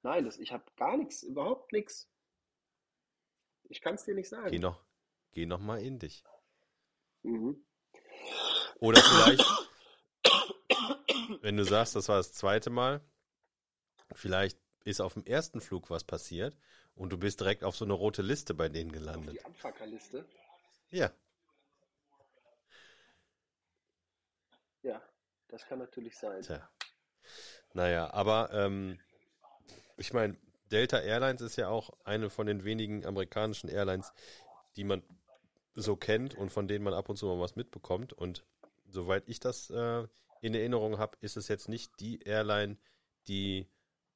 Nein, das, ich habe gar nichts, überhaupt nichts. Ich kann es dir nicht sagen. Geh noch, geh noch mal in dich. Mhm. Oder vielleicht, wenn du sagst, das war das zweite Mal, vielleicht ist auf dem ersten Flug was passiert und du bist direkt auf so eine rote Liste bei denen Auf gelandet. die Abfuckerliste. Ja, Ja, das kann natürlich sein. tja. Naja, aber ähm, ich meine, Delta Airlines ist ja auch eine von den wenigen amerikanischen Airlines, die man so kennt und von denen man ab und zu mal was mitbekommt. Und soweit ich das äh, in Erinnerung habe, ist es jetzt nicht die Airline, die,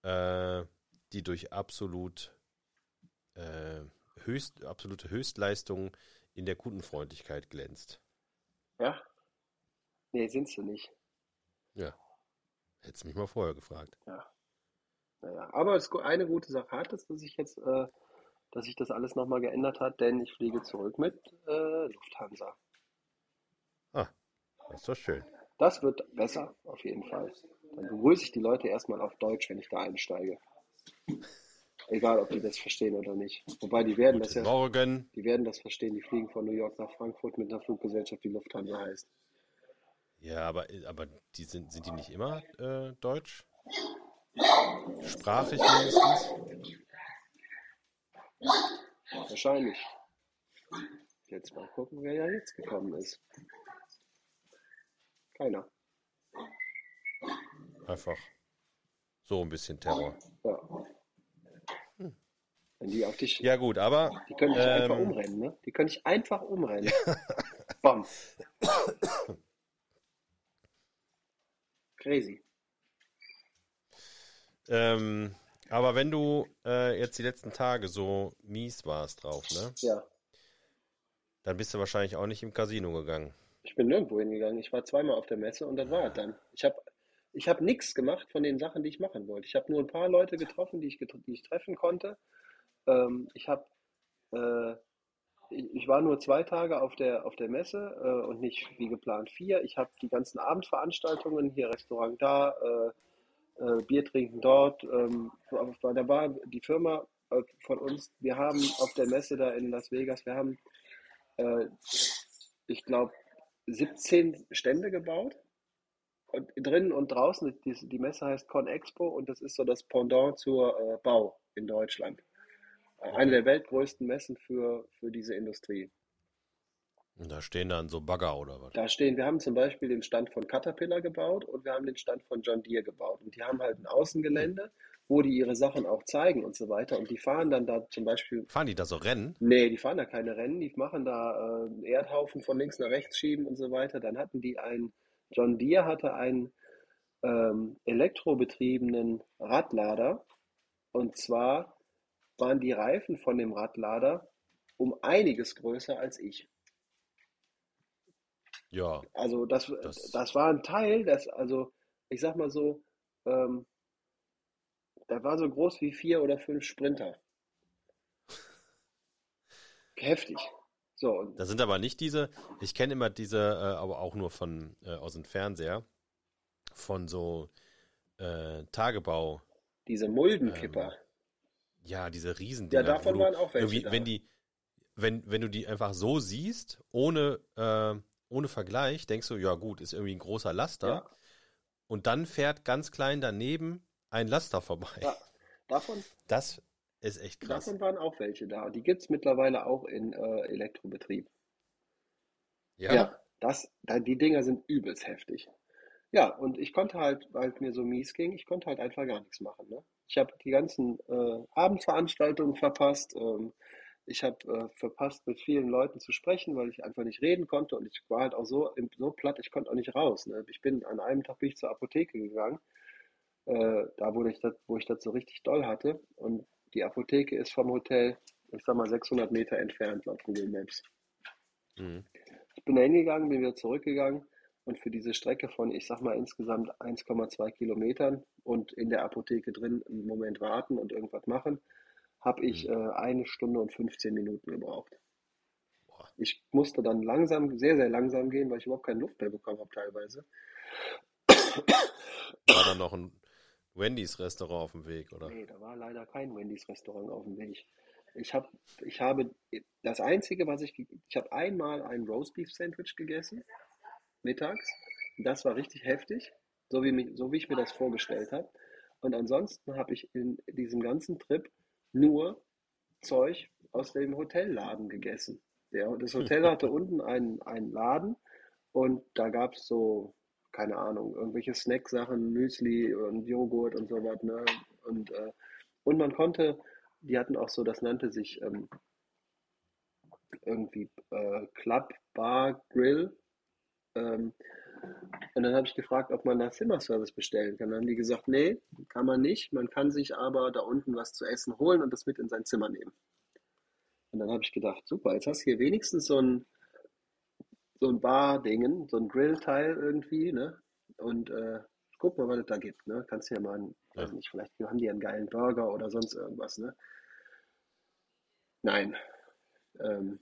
äh, die durch absolut äh, höchst, absolute Höchstleistungen in der Kundenfreundlichkeit glänzt. Ja? Nee, sind sie nicht. Ja. Hättest mich mal vorher gefragt. Ja. Naja, aber es, eine gute Sache hat es, dass ich jetzt, äh, dass sich das alles nochmal geändert hat, denn ich fliege zurück mit äh, Lufthansa. Ah, das ist doch schön. Das wird besser, auf jeden Fall. Dann begrüße ich die Leute erstmal auf Deutsch, wenn ich da einsteige. Egal, ob die das verstehen oder nicht. Wobei, die werden das Guten ja, Morgen. die werden das verstehen. Die fliegen von New York nach Frankfurt mit einer Fluggesellschaft, die Lufthansa heißt. Ja, aber, aber die sind, sind die nicht immer äh, deutsch? Sprachlich mindestens? Wahrscheinlich. Jetzt mal gucken, wer ja jetzt gekommen ist. Keiner. Einfach so ein bisschen Terror. Ja. Wenn die auf dich, Ja gut, aber die können dich einfach ähm, umrennen, ne? Die können dich einfach umrennen. Bam. Crazy. ähm, aber wenn du äh, jetzt die letzten Tage so mies warst drauf, ne? Ja. Dann bist du wahrscheinlich auch nicht im Casino gegangen. Ich bin nirgendwo hingegangen. Ich war zweimal auf der Messe und das war es dann. Ich habe ich hab nichts gemacht von den Sachen, die ich machen wollte. Ich habe nur ein paar Leute getroffen, die ich, getr- die ich treffen konnte. Ähm, ich habe, äh, ich war nur zwei Tage auf der, auf der Messe äh, und nicht wie geplant vier. Ich habe die ganzen Abendveranstaltungen, hier Restaurant da, äh, äh, Bier trinken dort. Ähm, da war die Firma äh, von uns, wir haben auf der Messe da in Las Vegas, wir haben, äh, ich glaube, 17 Stände gebaut. Und drinnen und draußen, die, die Messe heißt ConExpo und das ist so das Pendant zur äh, Bau in Deutschland. Äh, Eine Okay. der weltgrößten Messen für, für diese Industrie. Und da stehen dann so Bagger oder was? Da stehen, wir haben zum Beispiel den Stand von Caterpillar gebaut und wir haben den Stand von John Deere gebaut. Und die haben halt ein Außengelände, wo die ihre Sachen auch zeigen und so weiter. Und die fahren dann da zum Beispiel Fahren die da so Rennen? Nee, die fahren da keine Rennen, die machen da äh, Erdhaufen von links nach rechts schieben und so weiter. Dann hatten die einen, John Deere hatte einen ähm, elektrobetriebenen Radlader und zwar waren die Reifen von dem Radlader um einiges größer als ich. Ja, Also das, Das- das war ein Teil, das, also ich sag mal so, ähm, das war so groß wie vier oder fünf Sprinter. Heftig. So, da sind aber nicht diese, ich kenne immer diese, äh, aber auch nur von äh, aus dem Fernseher, von so äh, Tagebau, diese Muldenkipper. ja, diese Ja, Riesendinger, davon du waren auch welche da. wenn die, wenn, wenn du die einfach so siehst, ohne, äh, ohne Vergleich, denkst du, ja gut, ist irgendwie ein großer Laster. Ja, Und dann fährt ganz klein daneben ein Laster vorbei. ja. Davon, Das ist echt krass. davon waren auch welche da. Die gibt es mittlerweile auch in äh, Elektrobetrieb. Ja, Ja, das, da, die Dinger sind übelst heftig. Ja, und ich konnte halt, weil es mir so mies ging, ich konnte halt einfach gar nichts machen. Ne? Ich habe die ganzen äh, Abendveranstaltungen verpasst. Ähm, ich habe äh, verpasst, mit vielen Leuten zu sprechen, weil ich einfach nicht reden konnte. Und ich war halt auch so, so platt, ich konnte auch nicht raus. Ne? Ich bin an einem Tag bin ich zur Apotheke gegangen, äh, da wo ich das, wo ich das so richtig doll hatte. Und die Apotheke ist vom Hotel, ich sag mal, 600 Meter entfernt laut Google Maps. Mhm. Ich bin da hingegangen, bin wieder zurückgegangen und für diese Strecke von, ich sag mal, insgesamt 1,2 Kilometern und in der Apotheke drin einen Moment warten und irgendwas machen, habe ich äh, eine Stunde und 15 Minuten gebraucht. Boah. Ich musste dann langsam, sehr, sehr langsam gehen, weil ich überhaupt keine Luft mehr bekommen habe teilweise. War da noch ein Wendy's Restaurant auf dem Weg, oder? Nee, da war leider kein Wendy's Restaurant auf dem Weg. Ich habe, ich habe, das Einzige, was ich, ich habe einmal ein Roastbeef Sandwich gegessen, mittags. Das war richtig heftig, so wie, so wie ich mir das vorgestellt habe. Und ansonsten habe ich in diesem ganzen Trip nur Zeug aus dem Hotelladen gegessen. Der, das Hotel hatte unten einen, einen Laden und da gab es so, keine Ahnung, irgendwelche Snacksachen, Müsli und Joghurt und so was. Ne? Und, äh, und man konnte, die hatten auch so, das nannte sich ähm, irgendwie äh, Club Bar Grill. Ähm, Und dann habe ich gefragt, ob man da Zimmerservice bestellen kann. Dann haben die gesagt, nee, kann man nicht. Man kann sich aber da unten was zu essen holen und das mit in sein Zimmer nehmen. Und dann habe ich gedacht, super, jetzt hast du hier wenigstens so ein, so ein Bar-Dingen, so ein Grillteil irgendwie, ne? Und äh, guck mal, was es da gibt, ne? Kannst du ja mal, einen, Ja. weiß nicht, vielleicht haben die einen geilen Burger oder sonst irgendwas, ne? Nein. Ähm,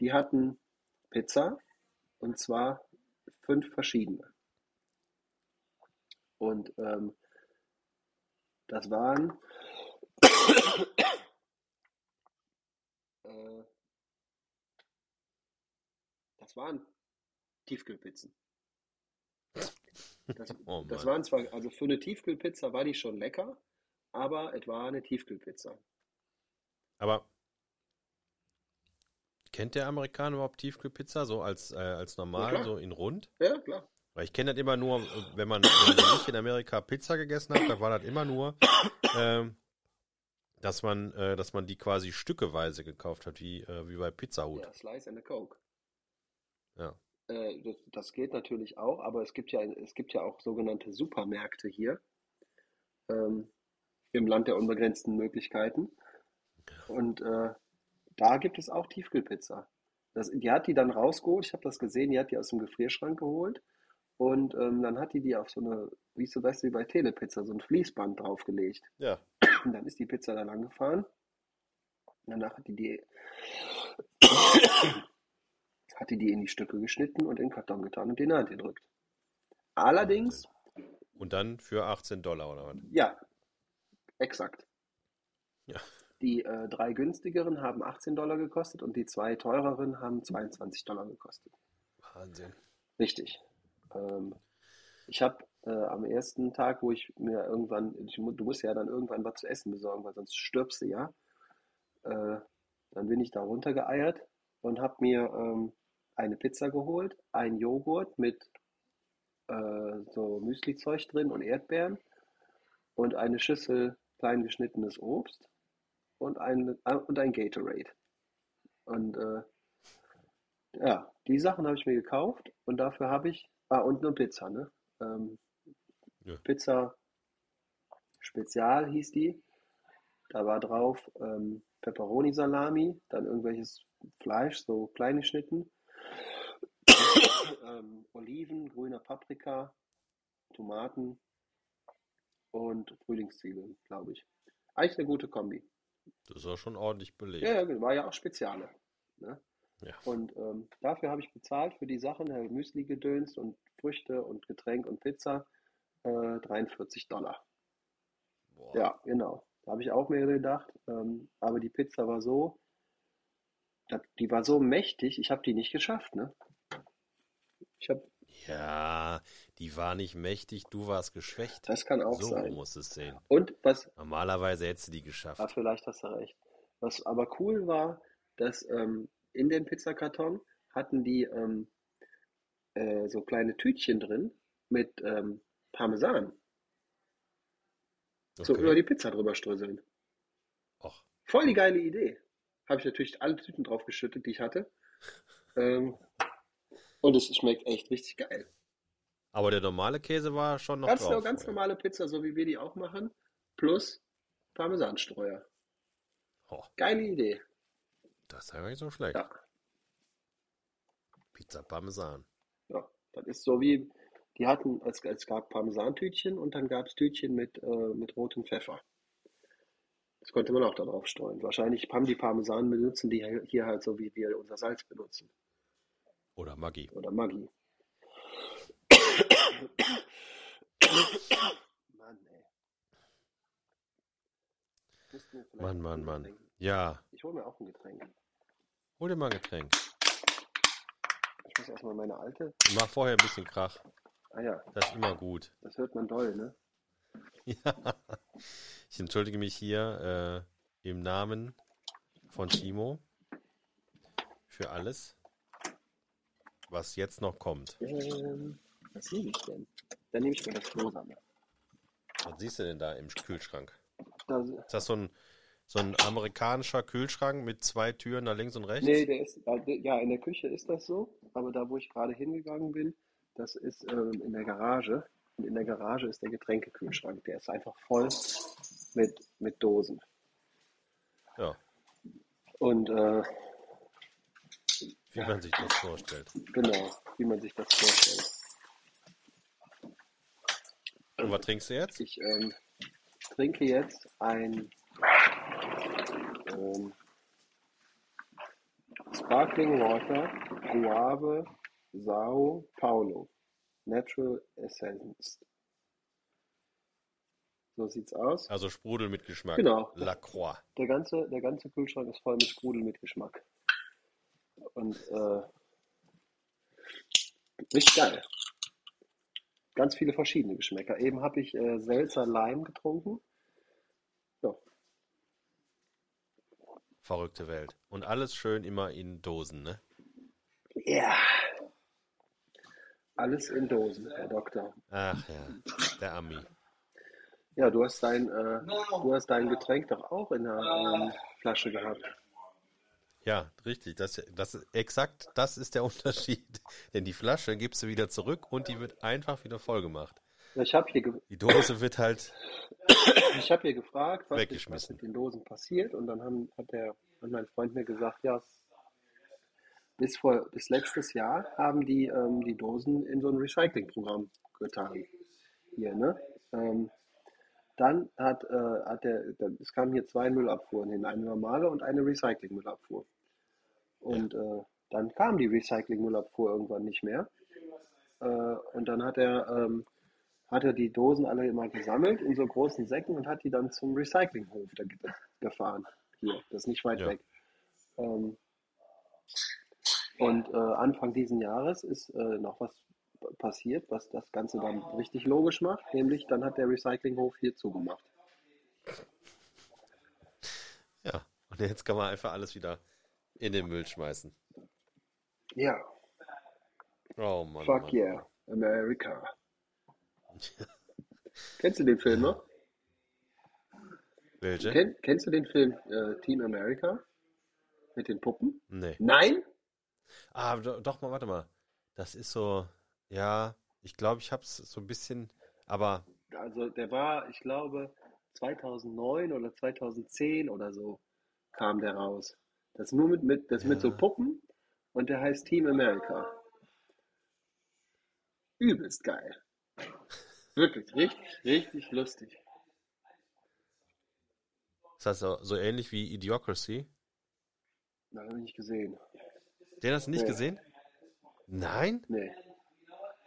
die hatten Pizza und zwar fünf verschiedene. Und ähm, das waren äh, das waren Tiefkühlpizzen. Das, Oh das waren zwar, also für eine Tiefkühlpizza war die schon lecker, aber es war eine Tiefkühlpizza. Aber kennt der Amerikaner überhaupt Tiefkühlpizza so als, äh, als normal, so in rund? Ja, klar. Weil ich kenne das immer nur, äh, wenn man, wenn ich in Amerika Pizza gegessen habe, da war das immer nur, ähm, dass man, äh, dass man die quasi stückeweise gekauft hat, wie, äh, wie bei Pizza Hut. Ja, Slice and a Coke. Ja. Äh, das, das geht natürlich auch, aber es gibt ja, es gibt ja auch sogenannte Supermärkte hier ähm, im Land der unbegrenzten Möglichkeiten. Und äh, da gibt es auch Tiefkühlpizza. Das, die hat die dann rausgeholt, ich habe das gesehen, die hat die aus dem Gefrierschrank geholt und ähm, dann hat die die auf so eine, wie so weißt du, wie bei Telepizza, so ein Fließband draufgelegt. Ja. Und dann ist die Pizza da lang gefahren. Danach hat die die, hat die die in die Stücke geschnitten und in den Karton getan und den Hand gedrückt. Allerdings, Und dann für 18 Dollar oder was? ja, exakt. Ja. Die äh, drei günstigeren haben 18 Dollar gekostet und die zwei teureren haben 22 Dollar gekostet. Wahnsinn. Richtig. Ähm, ich habe äh, am ersten Tag, wo ich mir irgendwann, ich, du musst ja dann irgendwann was zu essen besorgen, weil sonst stirbst du ja. Äh, dann bin ich da runtergeeiert und habe mir ähm, eine Pizza geholt, einen Joghurt mit äh, so Müsli-Zeug drin und Erdbeeren und eine Schüssel klein geschnittenes Obst und ein, äh, und ein Gatorade. Und äh, ja, die Sachen habe ich mir gekauft und dafür habe ich, ah, und eine Pizza, ne? Ähm, Ja. Pizza Spezial hieß die. Da war drauf ähm, Pepperoni-Salami, dann irgendwelches Fleisch, so klein geschnitten, ähm, Oliven, grüner Paprika, Tomaten und Frühlingszwiebeln, glaube ich. Eigentlich eine gute Kombi. Das auch schon ordentlich belegt. Ja, ja, war ja auch Speziale. Ne? Ja. Und ähm, dafür habe ich bezahlt für die Sachen, halt Müsli gedönst und Früchte und Getränk und Pizza, äh, 43 Dollar. Boah. Ja, genau. Da habe ich auch mir gedacht. Ähm, aber die Pizza war so, die war so mächtig, ich habe die nicht geschafft, ne? Ich habe, Ja, die war nicht mächtig, du warst geschwächt. das kann auch so sein. muss es sehen. Und was, Normalerweise hättest du die geschafft. Ah, vielleicht hast du recht. Was aber cool war, dass ähm, in dem Pizzakarton hatten die ähm, äh, so kleine Tütchen drin mit ähm, Parmesan. So über Okay. die Pizza drüber ströseln. Och, Voll die geile Idee. Habe ich natürlich alle Tüten drauf geschüttet, die ich hatte. Ähm, und es schmeckt echt richtig geil. aber der normale Käse war schon noch Ganz, drauf. ganz oder? normale Pizza, so wie wir die auch machen, plus Parmesanstreuer. Oh, Geile Idee. das ist ja gar nicht so schlecht. Ja. Pizza Parmesan. Ja, das ist so wie, die hatten, es, es gab Parmesantütchen und dann gab es Tütchen mit, äh, mit rotem Pfeffer. Das konnte man auch da drauf streuen. Wahrscheinlich haben die Parmesan benutzen die hier- hier halt so, wie wir unser Salz benutzen. Oder Maggi. Oder Maggi. Mann, ey. Mann, Mann, Mann. Ja, Ich hole mir auch ein Getränk. hol dir mal ein Getränk. Ich muss erstmal meine alte. Und mach vorher ein bisschen Krach. Ah ja, Das ist immer gut. das hört man doll, ne? Ja. Ich entschuldige mich hier äh, im Namen von Timo für alles, was jetzt noch kommt. Ähm, was nehme ich denn? Dann nehme ich mir das Rosane. Was siehst du denn da im Kühlschrank? Das, Ist das so ein, so ein amerikanischer Kühlschrank mit zwei Türen nach links und rechts? nee, der ist, äh, ja, in der Küche ist das so, aber da, wo ich gerade hingegangen bin, Das ist ähm, in der Garage. Und in der Garage ist der Getränkekühlschrank. Der ist einfach voll mit, mit Dosen. Ja, Und äh, wie man sich das vorstellt. genau, wie man sich das vorstellt. Und was trinkst du jetzt? Ich ähm, trinke jetzt ein ähm, Sparkling Water Guave Sao Paulo Natural Essence. So sieht's aus. Also Sprudel mit Geschmack. Genau. Lacroix. Der ganze, der ganze Kühlschrank ist voll mit Sprudel mit Geschmack. Und äh, richtig geil. Ganz viele verschiedene Geschmäcker. Eben habe ich äh, Seltzer Lime getrunken. Ja, Verrückte Welt. Und alles schön immer in Dosen, ne? Ja. Alles in Dosen, Herr Doktor. Ach ja, der Ami. Ja, du hast dein, äh, du hast dein Getränk doch auch in der ähm, Flasche gehabt. Ja, richtig. Das, das exakt das ist der Unterschied. Denn die Flasche gibst du wieder zurück und die wird einfach wieder voll gemacht. Ich habe hier, Die Dose wird halt. ich hab hier gefragt, was, mit- was mit den Dosen passiert. Und dann haben, hat, der, hat mein Freund mir gesagt, ja, bis, vor, bis letztes Jahr haben die ähm, die Dosen in so ein Recyclingprogramm getan. Hier, ne? Ähm, dann hat, äh, hat der, es kamen hier zwei Müllabfuhren hin, eine normale und eine Recyclingmüllabfuhr. Und äh, dann kam die Recyclingmüllabfuhr irgendwann nicht mehr. Äh, und dann hat er, ähm, hat er die Dosen alle immer gesammelt in so großen Säcken und hat die dann zum Recyclinghof gefahren. Hier, das ist nicht weit Ja. weg. Ähm, und äh, Anfang diesen Jahres ist äh, noch was passiert, was das Ganze dann richtig logisch macht, nämlich dann hat der Recyclinghof hier zugemacht. Ja. Und jetzt kann man einfach alles wieder in den Müll schmeißen. Ja, Oh Mann. fuck Mann. yeah, America. Kennst du den Film noch? Welche? Kenn, kennst du den Film äh, Team America? Mit den Puppen? Nee. Nein? Ah, do, doch mal, warte mal. Das ist so, ja, ich glaube, ich hab's so ein bisschen, aber Also der war, ich glaube, 2009 oder 2010 oder so kam der raus. Das ist nur mit, mit, das mit so Ja. Puppen und der heißt Team America. Übelst geil. Wirklich, richtig, richtig lustig. ist das so, so ähnlich wie Idiocracy? Das habe ich nicht gesehen. Den hast du nicht Nee. gesehen? Nein? Nee.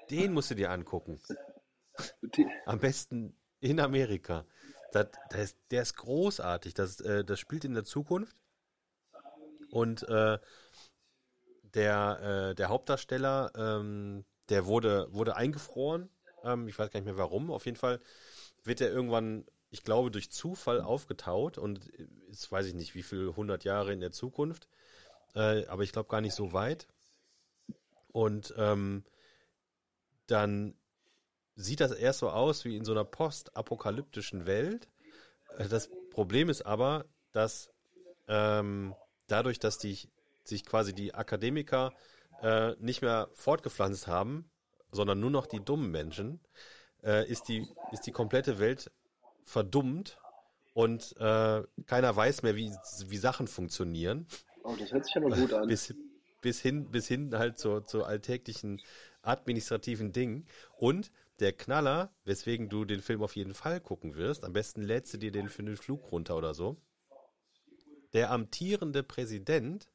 Den musst du dir angucken. Am besten in Amerika. Das, das der ist großartig. Das, äh, das spielt in der Zukunft. Und äh, der, äh, der Hauptdarsteller, ähm, der wurde, wurde eingefroren. Ähm, ich weiß gar nicht mehr warum. Auf jeden Fall wird er irgendwann, ich glaube, durch Zufall aufgetaut und ist, weiß ich nicht, wie viel hundert Jahre in der Zukunft. Äh, aber ich glaube gar nicht so weit. Und ähm, dann sieht das erst so aus wie in so einer postapokalyptischen Welt. Äh, Das Problem ist aber, dass ähm, dadurch, dass die, sich quasi die Akademiker äh, nicht mehr fortgepflanzt haben, sondern nur noch die dummen Menschen, äh, ist, die, ist die komplette Welt verdummt und äh, keiner weiß mehr, wie, wie Sachen funktionieren Oh, das hört sich aber gut an. bis, bis hin, bis hin halt zu, zu alltäglichen administrativen Dingen. Und der Knaller, weswegen du den Film auf jeden Fall gucken wirst, am besten lädst du dir den für den Flug runter oder so. Der amtierende Präsident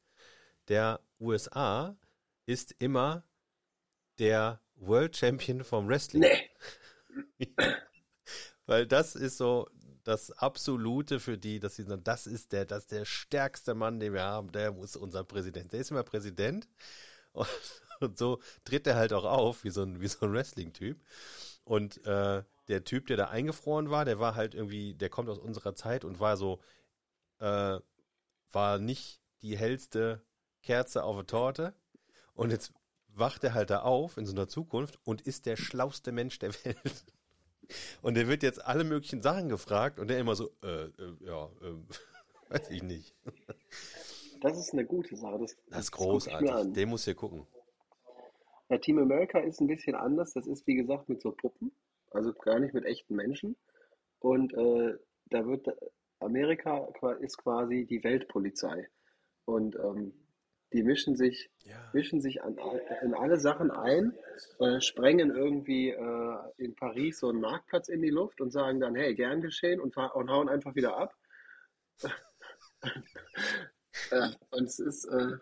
der USA ist immer der World Champion vom Wrestling. Nee. Weil das ist so das Absolute für die, dass sie sagen, das ist der, das ist der stärkste Mann, den wir haben, der muss unser Präsident. Der ist immer Präsident und, und so tritt er halt auch auf, wie so ein, wie so ein Wrestling-Typ. Und äh, der Typ, der da eingefroren war, der war halt irgendwie, der kommt aus unserer Zeit und war so, äh, war nicht die hellste Kerze auf der Torte. Und jetzt wacht er halt da auf in so einer Zukunft und ist der schlauste Mensch der Welt. Und der wird jetzt alle möglichen Sachen gefragt und der immer so, äh, äh, ja, ähm, weiß ich nicht. Das ist eine gute Sache. Das, Das ist ich mir großartig. Den muss ihr gucken. Ja, Team America ist ein bisschen anders. Das ist, wie gesagt, mit so Puppen, also gar nicht mit echten Menschen. Und äh, da wird Amerika ist quasi die Weltpolizei. Und ähm, die mischen sich, Ja. mischen sich an, in alle Sachen ein, äh, sprengen irgendwie äh, in Paris so einen Marktplatz in die Luft und sagen dann, hey, gern geschehen und, und hauen einfach wieder ab. Äh, und es ist, äh,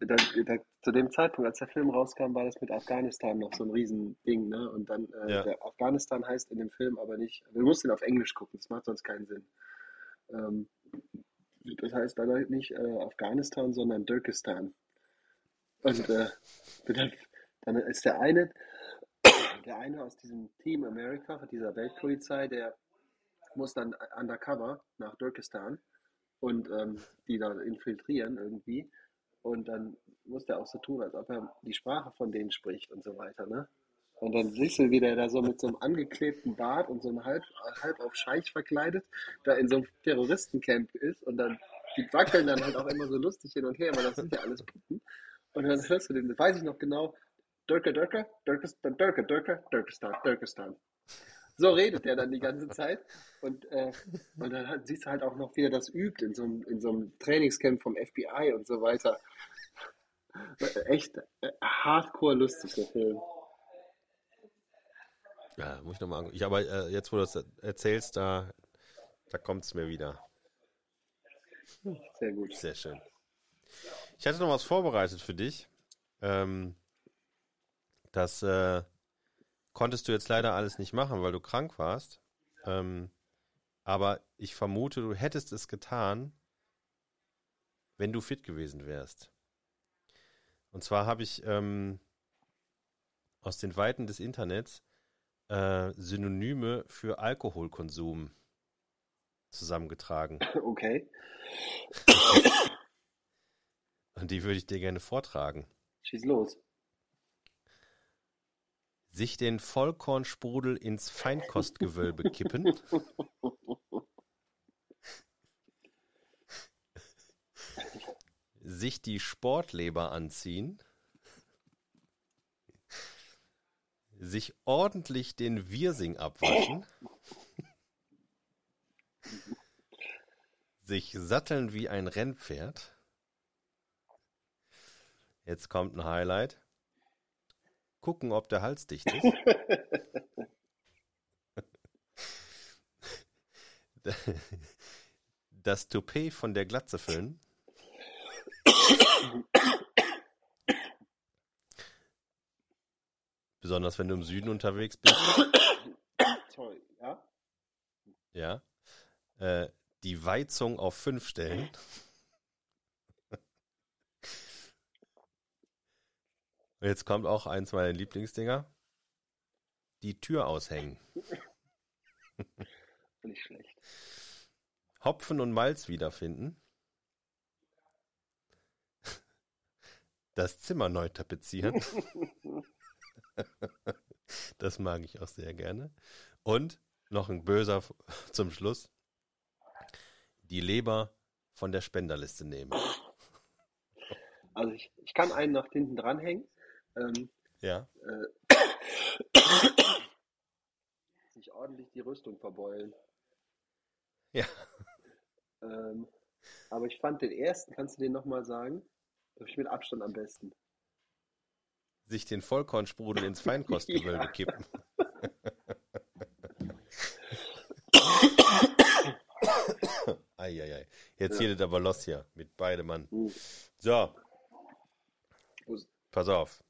da, da, zu dem Zeitpunkt, als der Film rauskam, war das mit Afghanistan noch so ein Riesending, ne? Und dann, äh, Ja. Afghanistan heißt in dem Film aber nicht, du musst ihn auf Englisch gucken, das macht sonst keinen Sinn. Ähm, das heißt dann halt nicht äh, Afghanistan, sondern Turkestan. Und äh, dann, dann ist der eine, der eine aus diesem Team America, dieser Weltpolizei, der muss dann undercover nach Turkestan und ähm, die da infiltrieren irgendwie. Und dann muss der auch so tun, als ob er die Sprache von denen spricht und so weiter, ne? Und dann siehst du, wie der da so mit so einem angeklebten Bart und so einem halb, halb auf Scheich verkleidet, da in so einem Terroristencamp ist und dann, die wackeln dann halt auch immer so lustig hin und her, weil das sind ja alles Puppen. Und dann hörst du den, weiß ich noch genau, Dörke, Dörke, Dörkestan, Dörke, Dörke, Dörkestan, Dörkestan. So redet er dann die ganze Zeit. Und, äh, und dann siehst du halt auch noch, wie er das übt in so einem, in so einem Trainingscamp vom FBI und so weiter. Echt äh, hardcore lustig, der Film. Ja, muss ich nochmal angucken. Ich, aber äh, jetzt, wo du das erzählst, da, da kommt es mir wieder. Sehr gut. Sehr schön. Ich hatte noch was vorbereitet für dich. Ähm, das äh, konntest du jetzt leider alles nicht machen, weil du krank warst. Ähm, aber ich vermute, du hättest es getan, wenn du fit gewesen wärst. Und zwar habe ich ähm, aus den Weiten des Internets äh, Synonyme für Alkoholkonsum zusammengetragen. Okay, Und die würde ich dir gerne vortragen. schieß los. Sich den Vollkornsprudel ins Feinkostgewölbe kippen. Sich die Sportleber anziehen. Sich ordentlich den Wirsing abwaschen. Sich satteln wie ein Rennpferd. Jetzt kommt ein Highlight. Gucken, ob der Hals dicht ist. Das Toupet von der Glatze füllen. Besonders wenn du im Süden unterwegs bist. Sorry, ja? Ja. Äh, die Weizung auf fünf stellen. Jetzt kommt auch eins meiner Lieblingsdinger. Die Tür aushängen. Nicht schlecht. Hopfen und Malz wiederfinden. Das Zimmer neu tapezieren. Das mag ich auch sehr gerne. Und noch ein böser zum Schluss. Die Leber von der Spenderliste nehmen. Also ich, ich kann einen nach hinten dranhängen. Ähm, Ja. äh, sich ordentlich die Rüstung verbeulen. Ja. Ähm, aber ich fand den ersten, kannst du den nochmal sagen? Das ich mit Abstand am besten. Sich den Vollkornsprudel ins Feinkostgewölbe Ja. kippen. Eieiei. Jetzt Ja. der aber los hier mit beide Mann. Hm. So, Wo ist- pass auf.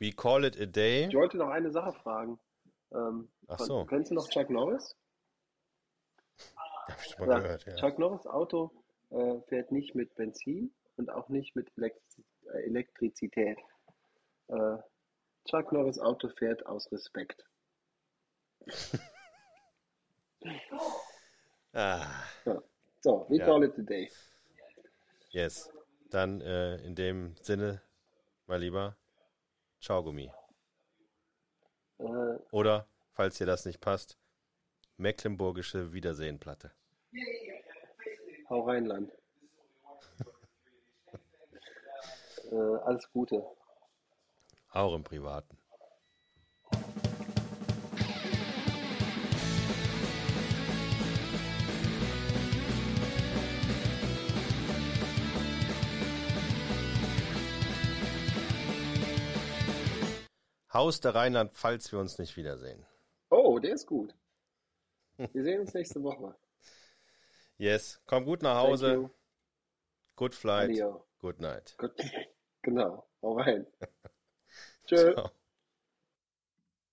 We call it a day. Ich wollte noch eine Sache fragen. Ähm, Ach so. Kennst du noch Chuck Norris? Hab ich schon mal Ja, gehört, ja. Chuck Norris Auto äh, fährt nicht mit Benzin und auch nicht mit Elektri äh, Elektrizität. Äh, Chuck Norris Auto fährt aus Respekt. Ah, So, we Ja. call it a day. yes. Dann äh, in dem Sinne, mein Lieber, Ciao Gummi. Äh, Oder, falls dir das nicht passt, Mecklenburgische Wiedersehenplatte. hau rein, Land. äh, alles Gute. Auch im Privaten. Haus der Rheinland, falls wir uns nicht wiedersehen. Oh, der ist gut. Wir sehen uns nächste Woche. Yes, komm gut nach Hause. Good flight. Adio. Good night. Gut. Genau. Hau rein. Tschö. Ciao.